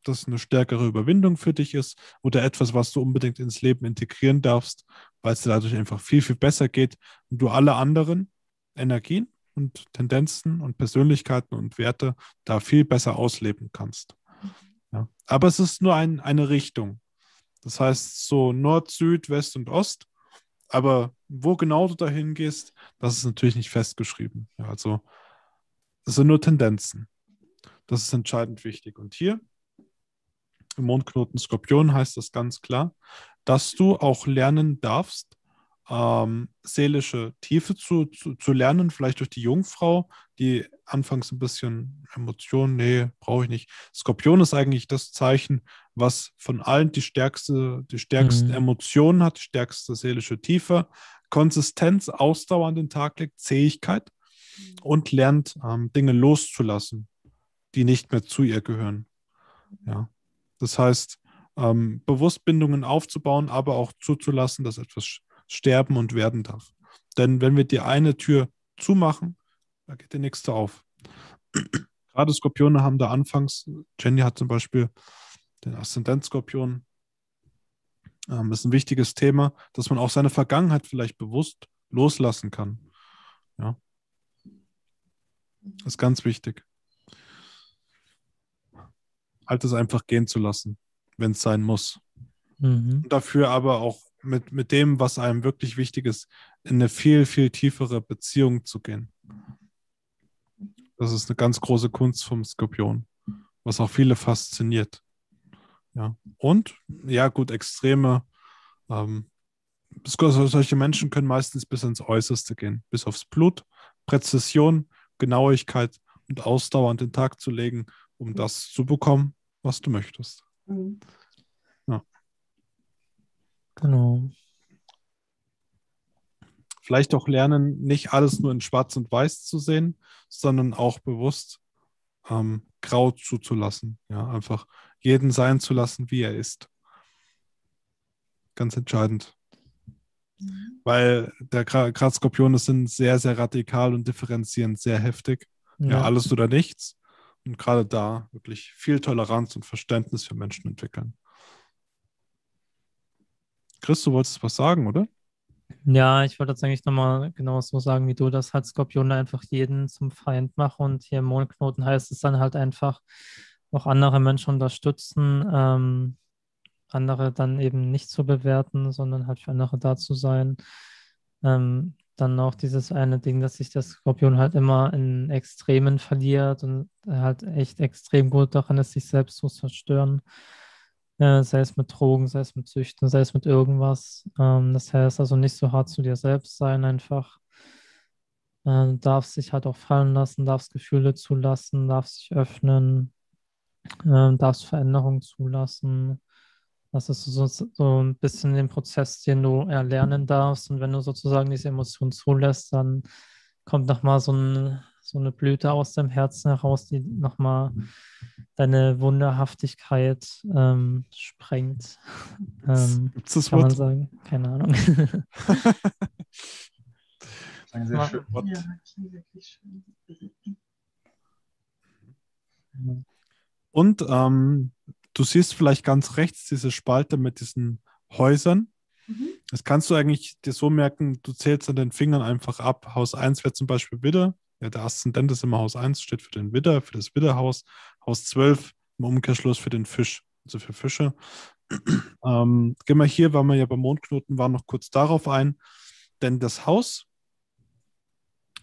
das eine stärkere Überwindung für dich ist oder etwas, was du unbedingt ins Leben integrieren darfst, weil es dir dadurch einfach viel, viel besser geht und du alle anderen Energien und Tendenzen und Persönlichkeiten und Werte da viel besser ausleben kannst. Ja. Aber es ist nur ein, eine Richtung. Das heißt so Nord, Süd, West und Ost. Aber wo genau du dahin gehst, das ist natürlich nicht festgeschrieben. Ja, also es sind nur Tendenzen. Das ist entscheidend wichtig. Und hier im Mondknoten Skorpion heißt das ganz klar, dass du auch lernen darfst, ähm, seelische Tiefe zu, zu, zu, lernen, vielleicht durch die Jungfrau, die anfangs ein bisschen Emotionen, nee, brauche ich nicht. Skorpion ist eigentlich das Zeichen, was von allen die stärkste, die stärksten mhm. Emotionen hat, die stärkste seelische Tiefe, Konsistenz, Ausdauer an den Tag legt, Zähigkeit und lernt ähm, Dinge loszulassen, die nicht mehr zu ihr gehören. Ja. Das heißt, ähm, bewusst Bindungen aufzubauen, aber auch zuzulassen, dass etwas sterben und werden darf. Denn wenn wir die eine Tür zumachen, da geht die nächste auf. Gerade Skorpione haben da anfangs, Jenny hat zum Beispiel den Aszendent-Skorpion, ähm, ist ein wichtiges Thema, dass man auch seine Vergangenheit vielleicht bewusst loslassen kann. Ja. Das ist ganz wichtig. Halt es einfach gehen zu lassen, wenn es sein muss. Mhm. Dafür aber auch mit, mit dem, was einem wirklich wichtig ist, in eine viel, viel tiefere Beziehung zu gehen. Das ist eine ganz große Kunst vom Skorpion, was auch viele fasziniert. Ja. Und, ja, gut, extreme, ähm, solche Menschen können meistens bis ins Äußerste gehen, bis aufs Blut, Präzision, Genauigkeit und Ausdauer an den Tag zu legen, um das zu bekommen, was du möchtest. Mhm. Genau. Vielleicht auch lernen, nicht alles nur in Schwarz und Weiß zu sehen, sondern auch bewusst ähm, grau zuzulassen. Ja, einfach jeden sein zu lassen, wie er ist. Ganz entscheidend. Mhm. Weil der Graz-Skorpione sind sehr, sehr radikal und differenzierend, sehr heftig. Ja. ja, alles oder nichts. Und gerade da wirklich viel Toleranz und Verständnis für Menschen entwickeln. Chris, du wolltest was sagen, oder? Ja, ich wollte jetzt eigentlich nochmal genau so sagen, wie du das halt Skorpion einfach jeden zum Feind machen und hier im Mondknoten heißt es dann halt einfach auch andere Menschen unterstützen, ähm, andere dann eben nicht zu bewerten, sondern halt für andere da zu sein. Ähm, dann auch dieses eine Ding, dass sich der Skorpion halt immer in Extremen verliert und halt echt extrem gut daran ist, sich selbst zu zerstören. Äh, sei es mit Drogen, sei es mit Süchten, sei es mit irgendwas. Ähm, das heißt also nicht so hart zu dir selbst sein, einfach. Äh, darfst sich halt auch fallen lassen, darfst Gefühle zulassen, darfst sich öffnen, äh, darfst Veränderungen zulassen. Das ist so, so ein bisschen den Prozess, den du erlernen darfst. Und wenn du sozusagen diese Emotionen zulässt, dann kommt nochmal so ein so eine Blüte aus dem Herzen heraus, die nochmal deine Wunderhaftigkeit ähm, sprengt. Ähm, Gibt es das kann Wort? man sagen? Keine Ahnung. ein sehr schönes Wort. Ja, wirklich schön. Und ähm, du siehst vielleicht ganz rechts diese Spalte mit diesen Häusern. Mhm. Das kannst du eigentlich dir so merken, du zählst an den Fingern einfach ab. Haus 1 wäre zum Beispiel Widder, ja, der Aszendent ist immer Haus 1, steht für den Widder, für das Widderhaus. Haus 12 im Umkehrschluss für den Fisch, also für Fische. ähm, gehen wir hier, weil wir ja beim Mondknoten waren, noch kurz darauf ein. Denn das Haus,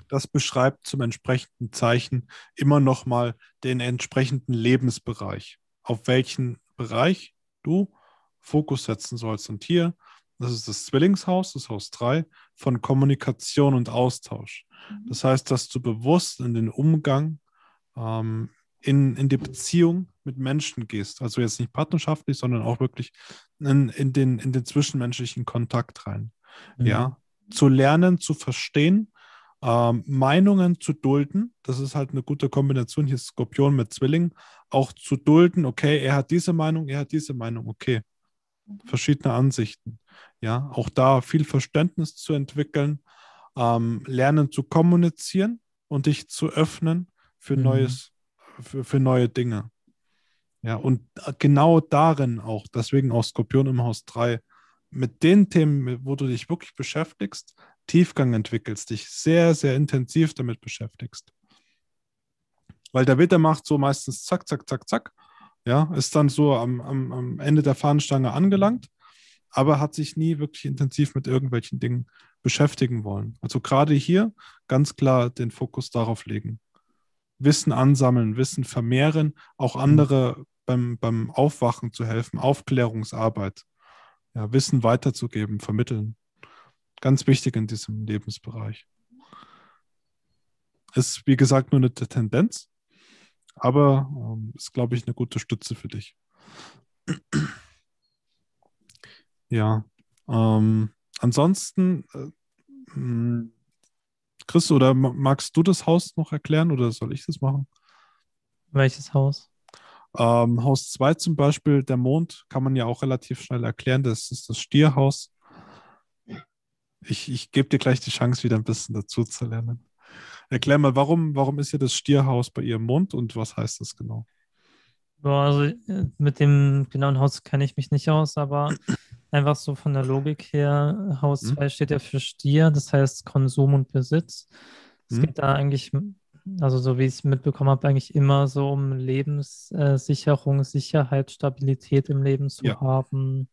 das beschreibt zum entsprechenden Zeichen immer noch mal den entsprechenden Lebensbereich, auf welchen Bereich du Fokus setzen sollst. Und hier, das ist das Zwillingshaus, das Haus 3, von Kommunikation und Austausch. Mhm. Das heißt, dass du bewusst in den Umgang, ähm, in, in die Beziehung mit Menschen gehst. Also jetzt nicht partnerschaftlich, sondern auch wirklich in, in, den, in den zwischenmenschlichen Kontakt rein. Mhm. Ja, zu lernen, zu verstehen, ähm, Meinungen zu dulden. Das ist halt eine gute Kombination. Hier Skorpion mit Zwilling. Auch zu dulden, okay, er hat diese Meinung, er hat diese Meinung, okay. Verschiedene Ansichten. Ja, auch da viel Verständnis zu entwickeln ähm, lernen zu kommunizieren und dich zu öffnen für mhm. Neues, für, für neue Dinge. Ja, und genau darin auch, deswegen auch Skorpion im Haus 3, mit den Themen, wo du dich wirklich beschäftigst, Tiefgang entwickelst, dich sehr, sehr intensiv damit beschäftigst. Weil der Witter macht so meistens zack, zack, zack, zack. Ja, ist dann so am, am, am Ende der Fahnenstange angelangt, aber hat sich nie wirklich intensiv mit irgendwelchen Dingen beschäftigen wollen. Also gerade hier ganz klar den Fokus darauf legen. Wissen ansammeln, Wissen vermehren, auch andere beim, beim Aufwachen zu helfen, Aufklärungsarbeit, ja, Wissen weiterzugeben, vermitteln. Ganz wichtig in diesem Lebensbereich. Ist, wie gesagt, nur eine Tendenz, aber ähm, ist, glaube ich, eine gute Stütze für dich. ja. Ähm, ansonsten, äh, hm, Chris, oder magst du das Haus noch erklären oder soll ich das machen? Welches Haus? Ähm, Haus 2 zum Beispiel, der Mond, kann man ja auch relativ schnell erklären. Das ist das Stierhaus. Ich, ich gebe dir gleich die Chance, wieder ein bisschen dazu zu lernen. Erklär mal, warum, warum ist hier das Stierhaus bei ihrem Mond und was heißt das genau? Boah, also äh, mit dem genauen Haus kenne ich mich nicht aus, aber einfach so von der Logik her, Haus 2 hm? steht ja für Stier, das heißt Konsum und Besitz. Es hm? geht da eigentlich also so wie ich es mitbekommen habe, eigentlich immer so um Lebenssicherung, Sicherheit, Stabilität im Leben zu ja. haben.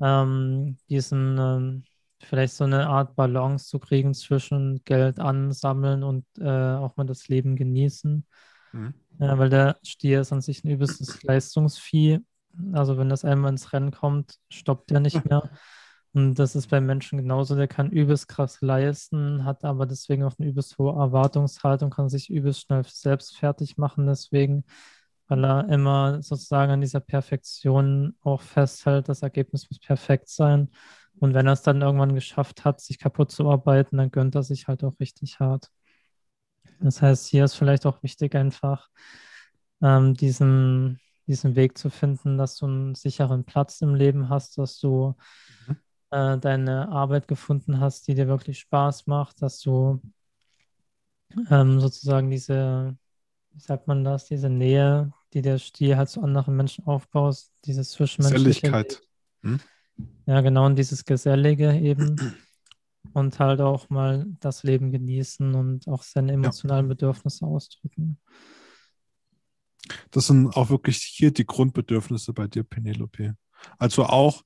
Ähm, diesen ähm, vielleicht so eine Art Balance zu kriegen zwischen Geld ansammeln und äh, auch mal das Leben genießen. Mhm. Ja, weil der Stier ist an sich ein übelstes Leistungsvieh. Also wenn das einmal ins Rennen kommt, stoppt er nicht mehr. Und das ist beim Menschen genauso. Der kann übelst krass leisten, hat aber deswegen auch eine übelst hohe Erwartungshaltung, kann sich übelst schnell selbst fertig machen. Deswegen, weil er immer sozusagen an dieser Perfektion auch festhält, das Ergebnis muss perfekt sein. Und wenn er es dann irgendwann geschafft hat, sich kaputt zu arbeiten, dann gönnt er sich halt auch richtig hart. Das heißt, hier ist vielleicht auch wichtig, einfach ähm, diesen, diesen Weg zu finden, dass du einen sicheren Platz im Leben hast, dass du mhm äh, deine Arbeit gefunden hast, die dir wirklich Spaß macht, dass du ähm, sozusagen diese, wie sagt man das, diese Nähe, die der Stier halt zu anderen Menschen aufbaust, diese zwischenmenschliche. Geselligkeit. Hm? Ja, genau, und dieses Gesellige eben. und halt auch mal das Leben genießen und auch seine emotionalen ja. Bedürfnisse ausdrücken. Das sind auch wirklich hier die Grundbedürfnisse bei dir, Penelope. Also auch,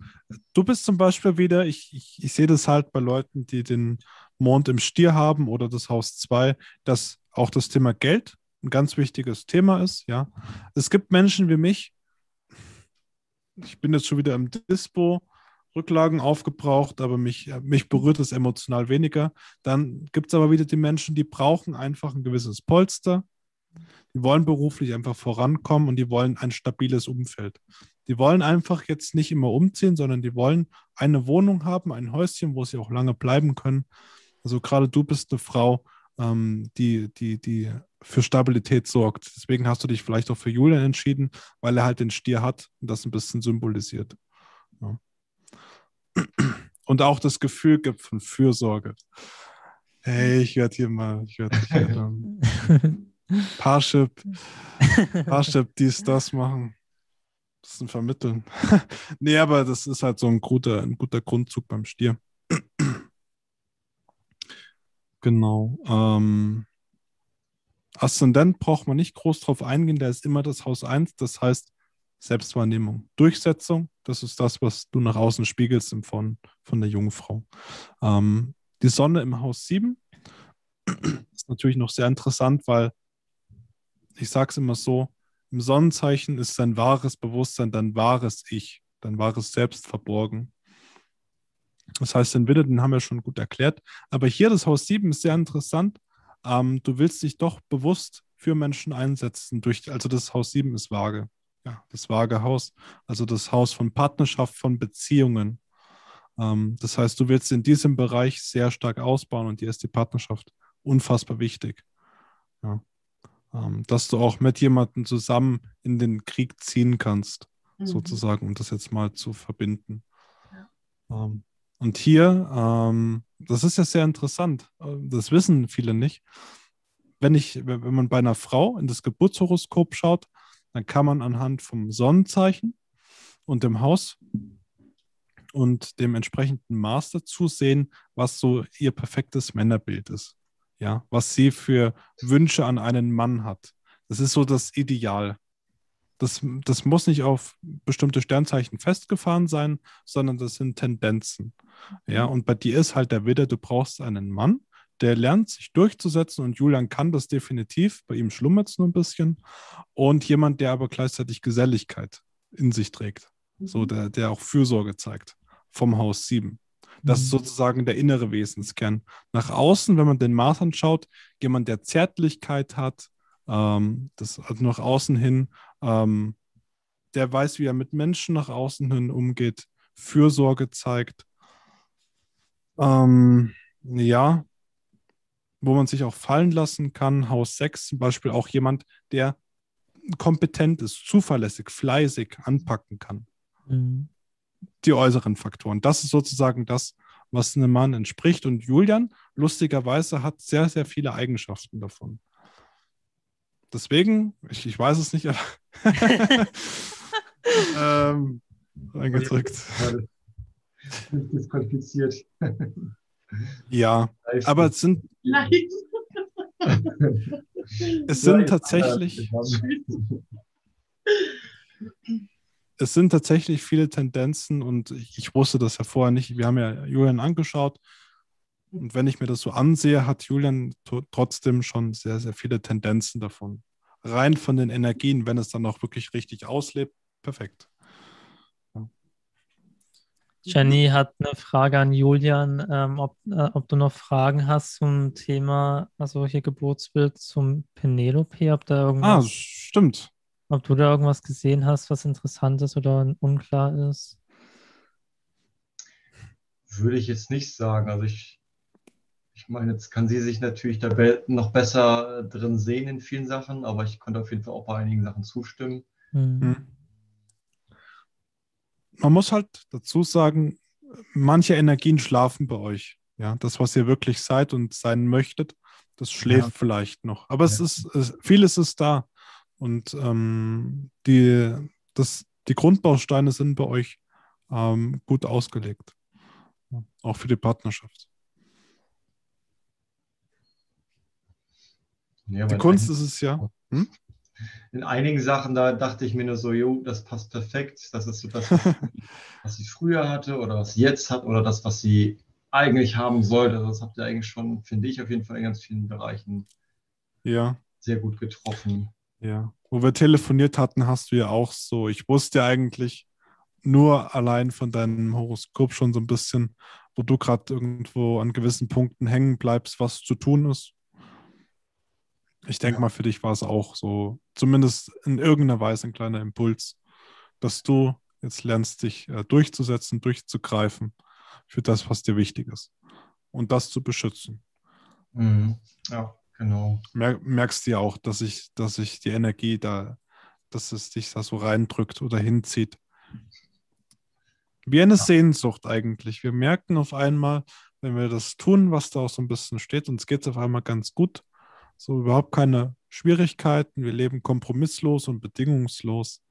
du bist zum Beispiel wieder, ich, ich, ich sehe das halt bei Leuten, die den Mond im Stier haben oder das Haus 2, dass auch das Thema Geld ein ganz wichtiges Thema ist, ja. Es gibt Menschen wie mich, ich bin jetzt schon wieder im Dispo, Rücklagen aufgebraucht, aber mich, mich berührt es emotional weniger. Dann gibt es aber wieder die Menschen, die brauchen einfach ein gewisses Polster. Die wollen beruflich einfach vorankommen und die wollen ein stabiles Umfeld. Die wollen einfach jetzt nicht immer umziehen, sondern die wollen eine Wohnung haben, ein Häuschen, wo sie auch lange bleiben können. Also gerade du bist eine Frau, ähm, die, die, die für Stabilität sorgt. Deswegen hast du dich vielleicht auch für Julian entschieden, weil er halt den Stier hat und das ein bisschen symbolisiert. Ja. Und auch das Gefühl gibt von Fürsorge. Hey, ich werde hier mal, ich werde hier ähm, Parship, Parship dies, das machen bisschen vermitteln. nee, aber das ist halt so ein guter, ein guter Grundzug beim Stier. genau. Ähm, Aszendent braucht man nicht groß drauf eingehen, der ist immer das Haus 1, das heißt Selbstwahrnehmung. Durchsetzung, das ist das, was du nach außen spiegelst von, von der Jungfrau. Ähm, die Sonne im Haus 7 ist natürlich noch sehr interessant, weil ich sage es immer so, im Sonnenzeichen ist sein wahres Bewusstsein, dein wahres Ich, dein wahres Selbst verborgen. Das heißt, den Wille, den haben wir schon gut erklärt. Aber hier das Haus 7 ist sehr interessant. Ähm, du willst dich doch bewusst für Menschen einsetzen. Durch, also das Haus 7 ist vage. Ja, das vage Haus. Also das Haus von Partnerschaft, von Beziehungen. Ähm, das heißt, du willst in diesem Bereich sehr stark ausbauen und dir ist die Partnerschaft unfassbar wichtig. Ja. Ähm, dass du auch mit jemandem zusammen in den Krieg ziehen kannst, mhm. sozusagen, um das jetzt mal zu verbinden. Ja. Ähm, und hier, ähm, das ist ja sehr interessant, äh, das wissen viele nicht. Wenn ich, wenn man bei einer Frau in das Geburtshoroskop schaut, dann kann man anhand vom Sonnenzeichen und dem Haus und dem entsprechenden Maß dazu sehen, was so ihr perfektes Männerbild ist. Ja, was sie für Wünsche an einen Mann hat. Das ist so das Ideal. Das, das muss nicht auf bestimmte Sternzeichen festgefahren sein, sondern das sind Tendenzen. Ja, und bei dir ist halt der Widder, du brauchst einen Mann, der lernt sich durchzusetzen und Julian kann das definitiv. Bei ihm schlummert es nur ein bisschen. Und jemand, der aber gleichzeitig Geselligkeit in sich trägt. So, Mhm. der, der auch Fürsorge zeigt vom Haus 7. Das ist Mhm. sozusagen der innere Wesenskern. Nach außen, wenn man den Mars anschaut, jemand, der Zärtlichkeit hat, ähm, das also nach außen hin, ähm, der weiß, wie er mit Menschen nach außen hin umgeht, Fürsorge zeigt. Ähm, ja, wo man sich auch fallen lassen kann. Haus 6 zum Beispiel auch jemand, der kompetent ist, zuverlässig, fleißig anpacken kann Mhm. die äußeren Faktoren. Das ist sozusagen das, was einem Mann entspricht. Und Julian, lustigerweise, hat sehr, sehr viele Eigenschaften davon. Deswegen, ich, ich weiß es nicht, aber ähm, reingedrückt. Nicht disqualifiziert. Ja, aber es sind, Nein. es sind tatsächlich, es sind tatsächlich viele Tendenzen und ich, ich wusste das ja vorher nicht. Wir haben ja Julian angeschaut und wenn ich mir das so ansehe, hat Julian trotzdem schon sehr, sehr viele Tendenzen davon. Rein von den Energien, wenn es dann auch wirklich richtig auslebt, perfekt. Jenny hat eine Frage an Julian, ähm, ob, äh, ob du noch Fragen hast zum Thema, also hier Geburtsbild zum Penelope, ob da Ah, irgendwas, stimmt. ob du da irgendwas gesehen hast, was interessant ist oder unklar ist. Würde ich jetzt nicht sagen. Also ich, ich meine, jetzt kann sie sich natürlich da be noch besser drin sehen in vielen Sachen, aber ich konnte auf jeden Fall auch bei einigen Sachen zustimmen. Hm. Hm. Man muss halt dazu sagen, manche Energien schlafen bei euch. Ja, das, was ihr wirklich seid und sein möchtet, das schläft Ja. vielleicht noch. Aber es Ja. ist, es, vieles ist da. Und ähm, die, das, die Grundbausteine sind bei euch ähm, gut ausgelegt. Auch für die Partnerschaft. Ja, Die Kunst ist es ja. In einigen Sachen, da dachte ich mir nur so, jo, das passt perfekt. Das ist so das, was, sie früher hatte oder was sie jetzt hat oder das, was sie eigentlich haben sollte. Also Das habt ihr eigentlich schon, finde ich, auf jeden Fall in ganz vielen Bereichen Ja, sehr gut getroffen. ja. Wo wir telefoniert hatten, hast du ja auch so. Ich wusste eigentlich nur allein von deinem Horoskop schon so ein bisschen, wo du gerade irgendwo an gewissen Punkten hängen bleibst, was zu tun ist. Ich denke Ja. mal, für dich war es auch so, zumindest in irgendeiner Weise ein kleiner Impuls, dass du jetzt lernst, dich äh, durchzusetzen, durchzugreifen für das, was dir wichtig ist und das zu beschützen. Mhm. Ja, genau. Mer merkst du ja auch, dass ich, dass ich die Energie da, dass es dich da so reindrückt oder hinzieht. Wie eine Sehnsucht eigentlich. Wir merken auf einmal, wenn wir das tun, was da auch so ein bisschen steht, uns geht es auf einmal ganz gut. So überhaupt keine Schwierigkeiten. Wir leben kompromisslos und bedingungslos.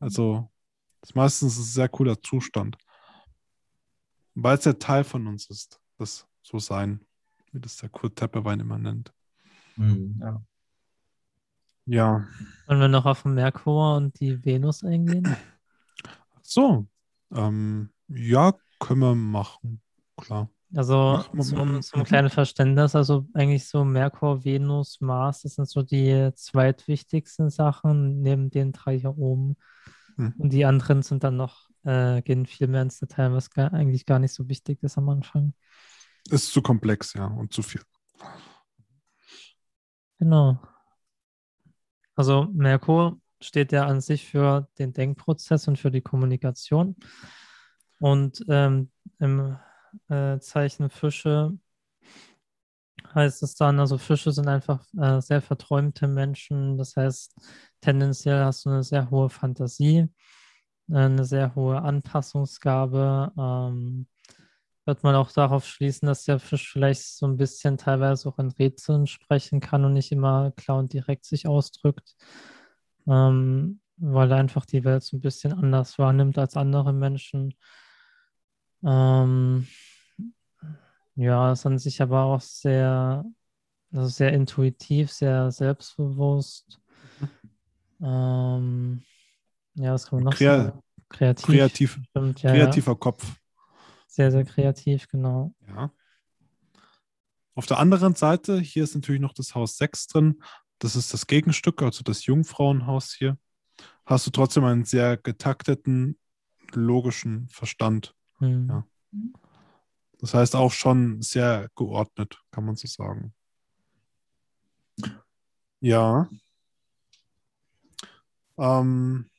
Also, das ist meistens ein sehr cooler Zustand. Weil es ja Teil von uns ist, das so sein, wie das der Kurt Tepperwein immer nennt. Mhm. Ja. Ja, Wollen wir noch auf den Merkur und die Venus eingehen? so. Ähm, ja, können wir machen. Klar. Also zum, zum kleinen Verständnis, also eigentlich so Merkur, Venus, Mars, das sind so die zweitwichtigsten Sachen neben den drei hier oben. Hm. Und die anderen sind dann noch, äh, gehen viel mehr ins Detail, was gar, eigentlich gar nicht so wichtig ist am Anfang. Ist zu komplex, ja, und zu viel. Genau. Also Merkur steht ja an sich für den Denkprozess und für die Kommunikation. Und ähm, im äh, Zeichen Fische heißt es dann, also Fische sind einfach äh, sehr verträumte Menschen. Das heißt, tendenziell hast du eine sehr hohe Fantasie, äh, eine sehr hohe Anpassungsgabe. Ähm, wird man auch darauf schließen, dass der Fisch vielleicht so ein bisschen teilweise auch in Rätseln sprechen kann und nicht immer klar und direkt sich ausdrückt. ähm, weil er einfach die Welt so ein bisschen anders wahrnimmt als andere Menschen. Ähm, ja, ist an sich aber auch sehr, also sehr intuitiv, sehr selbstbewusst. Ähm, ja, was kann man noch Krea- sagen? Kreativ. Kreativ, Stimmt, ja, kreativer Kopf. Ja. Sehr, sehr kreativ, genau. Ja. Auf der anderen Seite, hier ist natürlich noch das Haus 6 drin. Das ist das Gegenstück, also das Jungfrauenhaus hier. Hast du trotzdem einen sehr getakteten, logischen Verstand. Hm. Ja. Das heißt auch schon sehr geordnet, kann man so sagen. Ja. Ähm,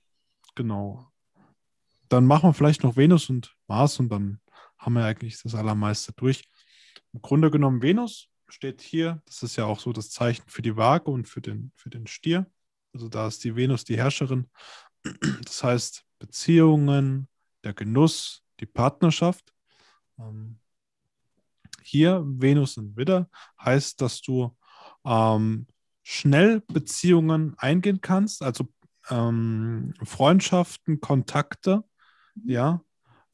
genau. Dann machen wir vielleicht noch Venus und Mars und dann haben wir eigentlich das Allermeiste durch. Im Grunde genommen, Venus steht hier, das ist ja auch so das Zeichen für die Waage und für den, für den Stier. Also da ist die Venus die Herrscherin. Das heißt Beziehungen, der Genuss, die Partnerschaft. Ähm, hier Venus in Widder heißt, dass du ähm, schnell Beziehungen eingehen kannst, also ähm, Freundschaften, Kontakte, ja,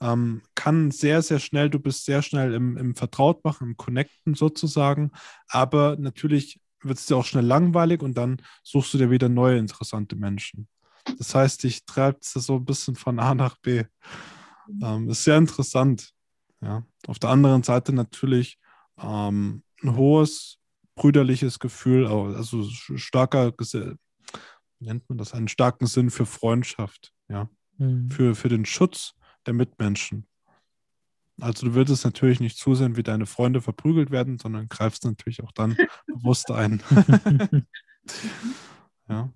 ähm, kann sehr, sehr schnell, du bist sehr schnell im, im Vertrautmachen, im Connecten sozusagen, aber natürlich wird es dir auch schnell langweilig und dann suchst du dir wieder neue interessante Menschen. Das heißt, dich treibt es so ein bisschen von A nach B. Ähm, ist sehr interessant. Ja. Auf der anderen Seite natürlich ähm, ein hohes brüderliches Gefühl, also starker, nennt man das, einen starken Sinn für Freundschaft, ja, Hm. für, für den Schutz der Mitmenschen. Also du würdest natürlich nicht zusehen, wie deine Freunde verprügelt werden, sondern greifst natürlich auch dann bewusst ein. ja.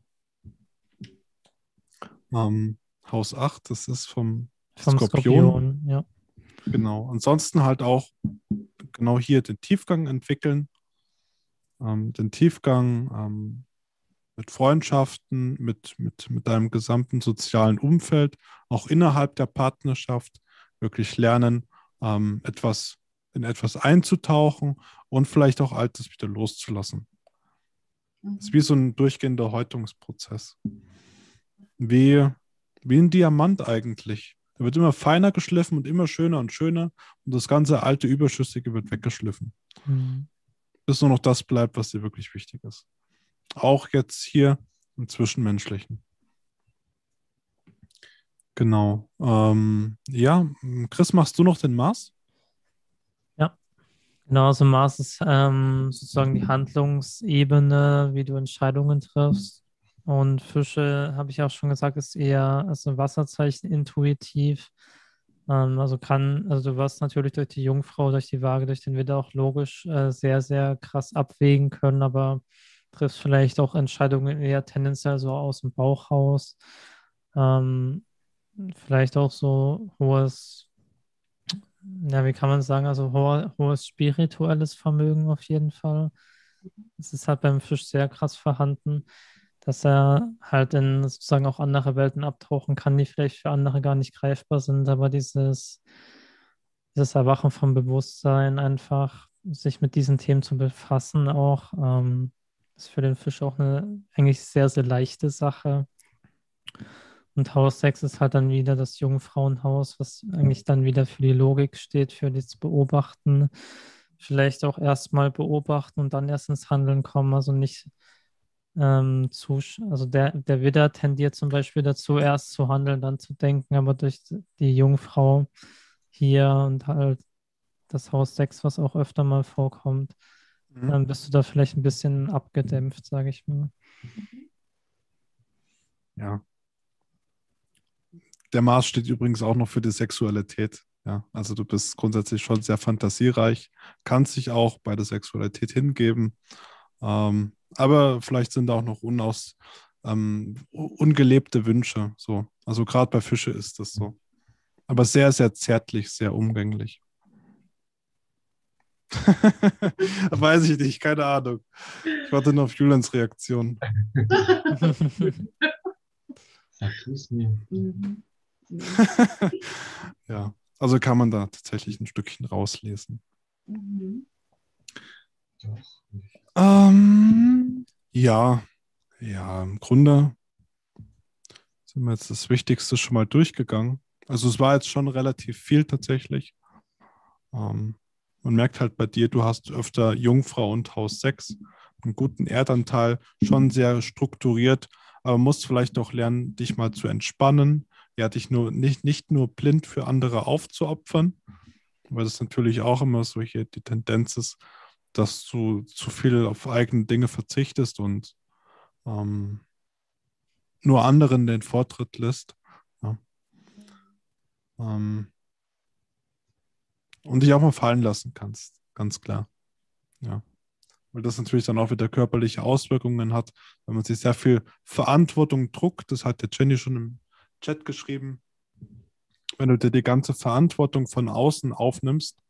Ähm, Haus 8, das ist vom, Vom Skorpion. Skorpion, ja. Genau. Ansonsten halt auch genau hier den Tiefgang entwickeln. Ähm, den Tiefgang ähm, mit Freundschaften, mit, mit, mit deinem gesamten sozialen Umfeld, auch innerhalb der Partnerschaft, wirklich lernen, ähm, etwas in etwas einzutauchen und vielleicht auch Altes wieder loszulassen. Es ist wie so ein durchgehender Häutungsprozess. Wie, wie ein Diamant eigentlich. Der wird immer feiner geschliffen und immer schöner und schöner und das ganze alte Überschüssige wird weggeschliffen, Hm. bis nur noch das bleibt, was dir wirklich wichtig ist. Auch jetzt hier im Zwischenmenschlichen. Genau. Ähm, ja, Chris, machst du noch den Mars? Genau, also Mars ist ähm, sozusagen die Handlungsebene, wie du Entscheidungen triffst. Und Fische, habe ich auch schon gesagt, ist eher also Wasserzeichen intuitiv. Ähm, also kann, also du wirst natürlich durch die Jungfrau, durch die Waage, durch den Widder auch logisch äh, sehr, sehr krass abwägen können, aber triffst vielleicht auch Entscheidungen eher tendenziell so aus dem Bauch raus. Ähm, vielleicht auch so hohes ja, wie kann man sagen, also hohe, hohes spirituelles Vermögen auf jeden Fall. Es ist halt beim Fisch sehr krass vorhanden, dass er halt in sozusagen auch andere Welten abtauchen kann, die vielleicht für andere gar nicht greifbar sind, aber dieses, dieses Erwachen vom Bewusstsein, einfach sich mit diesen Themen zu befassen, auch, ähm, ist für den Fisch auch eine eigentlich sehr, sehr leichte Sache. Und Haus 6 ist halt dann wieder das Jungfrauenhaus, was eigentlich dann wieder für die Logik steht, für das Beobachten. Vielleicht auch erstmal beobachten und dann erst ins Handeln kommen. Also nicht ähm, zu, also der, der Widder tendiert zum Beispiel dazu, erst zu handeln, dann zu denken, aber durch die Jungfrau hier und halt das Haus 6, was auch öfter mal vorkommt, Mhm. dann bist du da vielleicht ein bisschen abgedämpft, sage ich mal. Ja. Der Mars steht übrigens auch noch für die Sexualität. Ja, also du bist grundsätzlich schon sehr fantasiereich, kannst dich auch bei der Sexualität hingeben. Ähm, aber vielleicht sind da auch noch unaus, ähm, ungelebte Wünsche. So. Also gerade bei Fische ist das so. Aber sehr, sehr zärtlich, sehr umgänglich. Weiß ich nicht, keine Ahnung. Ich warte nur auf Julians Reaktion. Sag du es mir. Mhm. ja, also kann man da tatsächlich ein Stückchen rauslesen. Mhm. Doch. Ähm, ja, ja, im Grunde sind wir jetzt das Wichtigste schon mal durchgegangen. Also es war jetzt schon relativ viel tatsächlich. Ähm, man merkt halt bei dir, du hast öfter Jungfrau und Haus 6, einen guten Erdanteil, schon sehr strukturiert, aber musst vielleicht auch lernen, dich mal zu entspannen, ja, dich nur nicht, nicht nur blind für andere aufzuopfern, weil das natürlich auch immer solche die Tendenz ist, dass du zu viel auf eigene Dinge verzichtest und ähm, nur anderen den Vortritt lässt. Ja. Ähm, und dich auch mal fallen lassen kannst, ganz klar. Ja. Weil das natürlich dann auch wieder körperliche Auswirkungen hat, wenn man sich sehr viel Verantwortung druckt. Das hat der Jenny schon im Chat geschrieben. Wenn du dir die ganze Verantwortung von außen aufnimmst,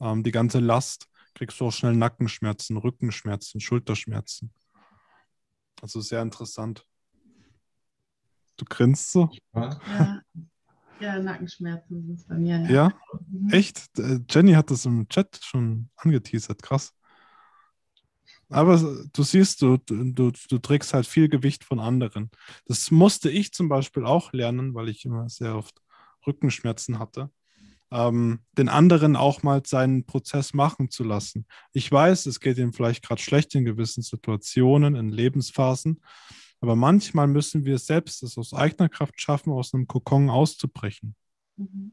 ähm, die ganze Last, kriegst du auch schnell Nackenschmerzen, Rückenschmerzen, Schulterschmerzen. Also sehr interessant. Du grinst so? Ja, ja Nackenschmerzen sind es bei mir. Ja, ja? Mhm. echt? Äh, Jenny hat das im Chat schon angeteasert, krass. Aber du siehst, du, du, du trägst halt viel Gewicht von anderen. Das musste ich zum Beispiel auch lernen, weil ich immer sehr oft Rückenschmerzen hatte ähm, den anderen auch mal seinen Prozess machen zu lassen. Ich weiß, es geht ihm vielleicht gerade schlecht in gewissen Situationen, in Lebensphasen, aber manchmal müssen wir selbst es aus eigener Kraft schaffen, aus einem Kokon auszubrechen. Mhm.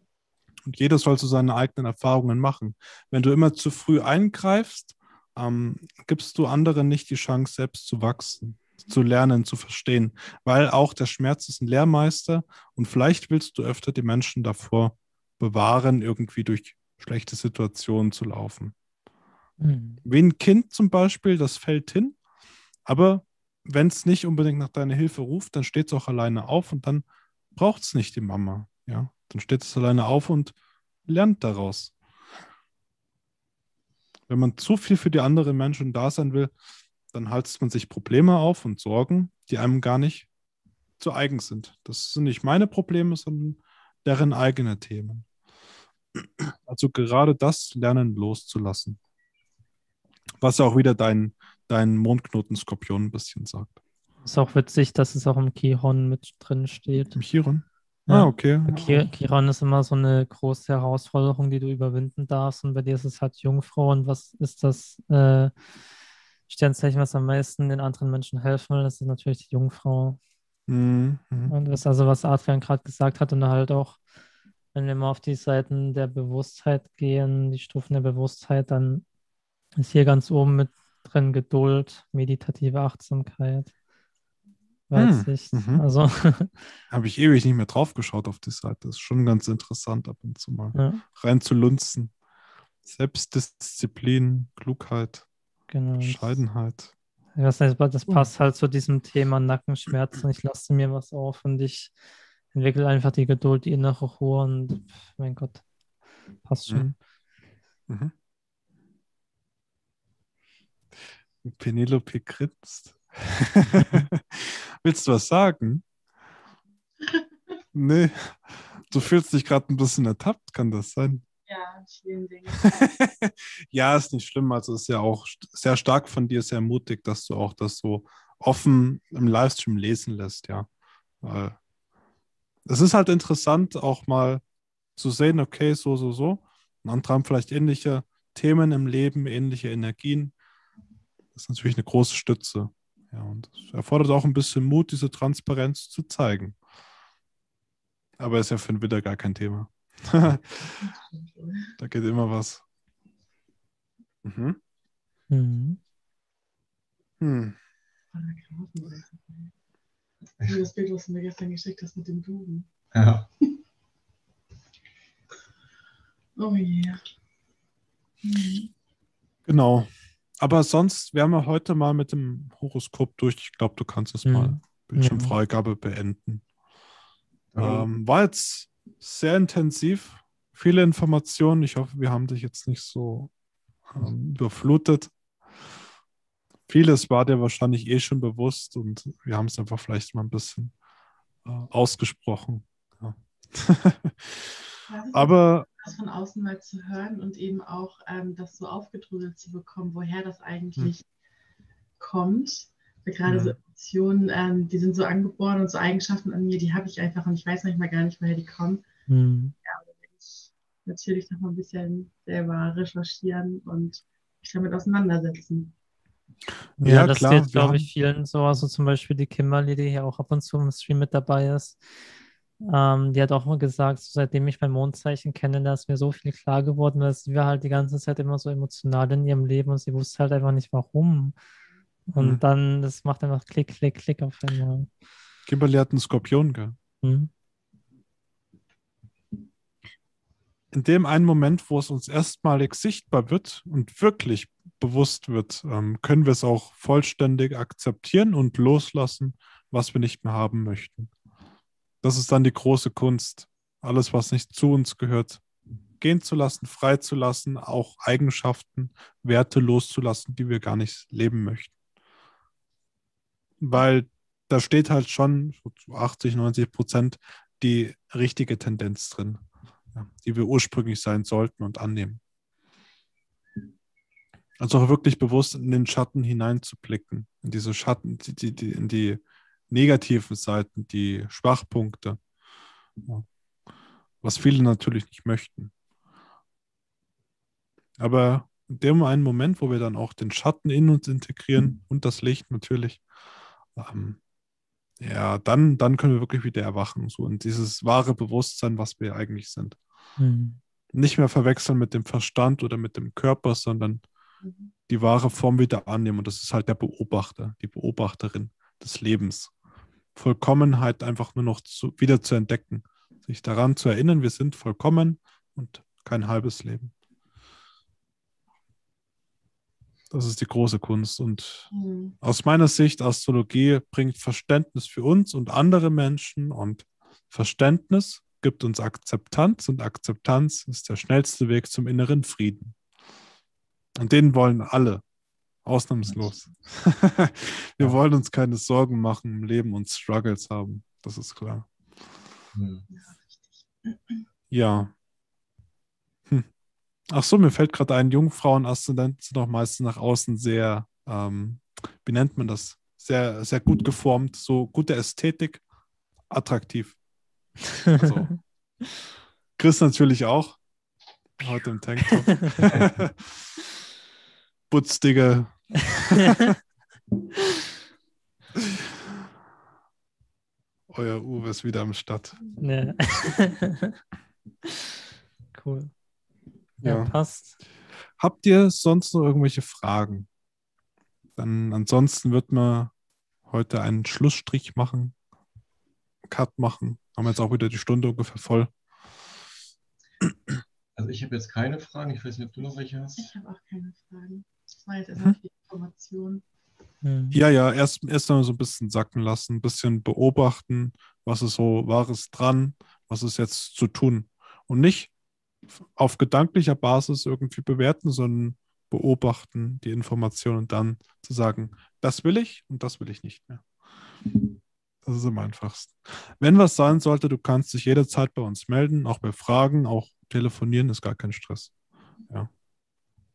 Und jeder soll so seine eigenen Erfahrungen machen. Wenn du immer zu früh eingreifst, ähm, gibst du anderen nicht die Chance, selbst zu wachsen, zu lernen, zu verstehen, weil auch der Schmerz ist ein Lehrmeister und vielleicht willst du öfter die Menschen davor bewahren, irgendwie durch schlechte Situationen zu laufen. Mhm. Wie ein Kind zum Beispiel, das fällt hin, aber wenn es nicht unbedingt nach deiner Hilfe ruft, dann steht es auch alleine auf und dann braucht es nicht die Mama. Ja? Dann steht es alleine auf und lernt daraus. Wenn man zu viel für die anderen Menschen da sein will, dann haltet man sich Probleme auf und Sorgen, die einem gar nicht zu eigen sind. Das sind nicht meine Probleme, sondern deren eigene Themen. Also gerade das Lernen loszulassen. Was auch wieder dein, dein Mondknotenskorpion ein bisschen sagt. Ist auch witzig, dass es auch im Chiron mit drin steht. Im Chiron? Ja. Ah, okay. Chiron ist immer so eine große Herausforderung, die du überwinden darfst. Und bei dir ist es halt Jungfrau. Und was ist das äh, Sternzeichen, was am meisten den anderen Menschen helfen will? Das ist natürlich die Jungfrau. Mhm. Und das ist also, was Adrian gerade gesagt hat. Und halt auch wenn wir mal auf die Seiten der Bewusstheit gehen, die Stufen der Bewusstheit, dann ist hier ganz oben mit drin Geduld, meditative Achtsamkeit. Weitsicht. Hm, mhm. Also. Habe ich ewig nicht mehr drauf geschaut auf die Seite. Das ist schon ganz interessant, ab und zu mal ja. rein zu lunzen. Selbstdisziplin, Klugheit, genau. Bescheidenheit. Das, das passt halt zu diesem Thema Nackenschmerzen. Ich lasse mir was auf und ich entwickelt einfach die Geduld, die innere Ruhe und mein Gott, passt schon. Mhm. Mhm. Penelope grinst. Willst du was sagen? nee, du fühlst dich gerade ein bisschen ertappt, kann das sein? Ja, vielen Dingen. ja, ist nicht schlimm. Also ist ja auch sehr stark von dir, sehr mutig, dass du auch das so offen im Livestream lesen lässt, ja. Weil es ist halt interessant, auch mal zu sehen, okay, so, so, so. Und andere haben vielleicht ähnliche Themen im Leben, ähnliche Energien. Das ist natürlich eine große Stütze. Ja, und es erfordert auch ein bisschen Mut, diese Transparenz zu zeigen. Aber ist ja für den Widder gar kein Thema. da geht immer was. Mhm. Mhm. Hm. Das Bild, was du mir gestern geschickt hast mit dem Buben. Ja. oh yeah. Mhm. Genau. Aber sonst wären wir heute mal mit dem Horoskop durch. Ich glaube, du kannst es mhm. mal Bildschirmfreigabe beenden. Ähm, war jetzt sehr intensiv, viele Informationen. Ich hoffe, wir haben dich jetzt nicht so ähm, überflutet vieles war dir wahrscheinlich eh schon bewusst und wir haben es einfach vielleicht mal ein bisschen äh, ausgesprochen. Ja. Aber das von außen mal zu hören und eben auch ähm, das so aufgedröselt zu bekommen, woher das eigentlich hm. kommt Gerade Mhm. so Emotionen, ähm, die sind so angeboren und so Eigenschaften an mir, die habe ich einfach und ich weiß manchmal gar nicht, woher die kommen. Hm. Ich natürlich noch mal ein bisschen selber recherchieren und mich damit auseinandersetzen. Ja, Ja, das klar, geht, glaube ich, vielen so. Also zum Beispiel die Kimberly, die hier auch ab und zu im Stream mit dabei ist. Ähm, die hat auch mal gesagt, so seitdem ich mein Mondzeichen kenne, da ist mir so viel klar geworden, dass sie war halt die ganze Zeit immer so emotional in ihrem Leben und sie wusste halt einfach nicht warum. Und Mhm. dann, das macht einfach Klick, Klick, Klick auf einmal. Kimberly hat einen Skorpion, gell? Hm? In dem einen Moment, wo es uns erstmalig sichtbar wird und wirklich bewusst wird, ähm, können wir es auch vollständig akzeptieren und loslassen, was wir nicht mehr haben möchten. Das ist dann die große Kunst. Alles, was nicht zu uns gehört, gehen zu lassen, freizulassen, auch Eigenschaften, Werte loszulassen, die wir gar nicht leben möchten. Weil da steht halt schon so zu 80, 90 Prozent die richtige Tendenz drin die wir ursprünglich sein sollten und annehmen. Also auch wirklich bewusst in den Schatten hineinzublicken, in diese Schatten, die, die, die, in die negativen Seiten, die Schwachpunkte, was viele natürlich nicht möchten. Aber in dem einen Moment, wo wir dann auch den Schatten in uns integrieren und das Licht natürlich, ähm, ja, dann, dann können wir wirklich wieder erwachen, so in dieses wahre Bewusstsein, was wir eigentlich sind. Hm. Nicht mehr verwechseln mit dem Verstand oder mit dem Körper, sondern Mhm. die wahre Form wieder annehmen. Und das ist halt der Beobachter, die Beobachterin des Lebens. Vollkommenheit einfach nur noch zu, wieder zu entdecken, sich daran zu erinnern, wir sind vollkommen und kein halbes Leben. Das ist die große Kunst. Und Hm. aus meiner Sicht, Astrologie bringt Verständnis für uns und andere Menschen und Verständnis gibt uns Akzeptanz und Akzeptanz ist der schnellste Weg zum inneren Frieden. Und den wollen alle, ausnahmslos. Wir Ja. wollen uns keine Sorgen machen im Leben und Struggles haben, das ist klar. Hm. Ja. Ach so, mir fällt gerade ein, Jungfrauen-Aszendenten sind auch meistens nach außen sehr, ähm, wie nennt man das? Sehr, sehr gut geformt, so gute Ästhetik, attraktiv. Also, Chris natürlich auch. Heute im Tanktop. Putzdicke. Euer Uwe ist wieder am Start. Ja. cool. Ja, Ja. passt. Habt ihr sonst noch irgendwelche Fragen? Dann ansonsten wird man heute einen Schlussstrich machen, Cut machen. Haben jetzt auch wieder die Stunde ungefähr voll. Also ich habe jetzt keine Fragen. Ich weiß nicht, ob du noch welche hast. Ich habe auch keine Fragen. Das war jetzt Mhm. erstmal viel Information. Hm. Ja, ja, erst, erst mal so ein bisschen sacken lassen, ein bisschen beobachten, was ist so Wahres dran, was ist jetzt zu tun. Und nicht auf gedanklicher Basis irgendwie bewerten, sondern beobachten die Informationen und dann zu sagen, das will ich und das will ich nicht mehr. Das ist am einfachsten. Wenn was sein sollte, du kannst dich jederzeit bei uns melden, auch bei Fragen, auch telefonieren, ist gar kein Stress. Ja.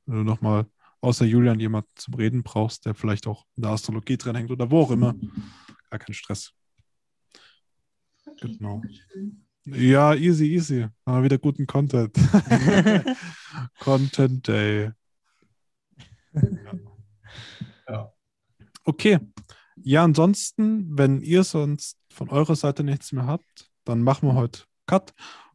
Wenn du nochmal außer Julian jemanden zum Reden brauchst, der vielleicht auch in der Astrologie drin hängt oder wo auch immer, gar kein Stress. Genau. Ja, easy, easy. Mal wieder guten Content. Content Day. Ja. Ja. Okay. Ja, ansonsten, wenn ihr sonst von eurer Seite nichts mehr habt, dann machen wir heute Cut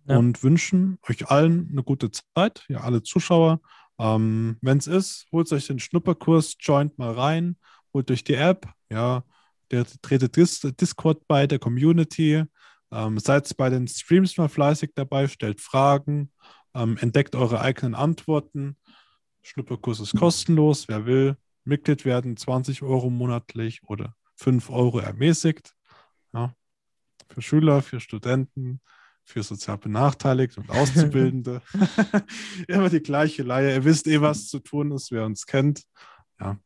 Ja. und wünschen euch allen eine gute Zeit, ja, alle Zuschauer. Ähm, wenn es ist, holt euch den Schnupperkurs, joint mal rein, holt euch die App, ja, der, tretet Dis Discord bei der Community, ähm, seid bei den Streams mal fleißig dabei, stellt Fragen, ähm, entdeckt eure eigenen Antworten. Schnupperkurs ist kostenlos, wer will, Mitglied werden, 20 Euro monatlich oder 5 Euro ermäßigt. Ja. Für Schüler, für Studenten, für sozial Benachteiligte und Auszubildende. Immer die gleiche Leihe. Ihr wisst eh, was zu tun ist, wer uns kennt. Ja.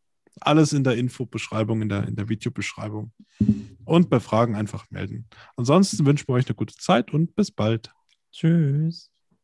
Alles in der Infobeschreibung, in der, in der Videobeschreibung. Und bei Fragen einfach melden. Ansonsten wünschen wir euch eine gute Zeit und bis bald. Tschüss.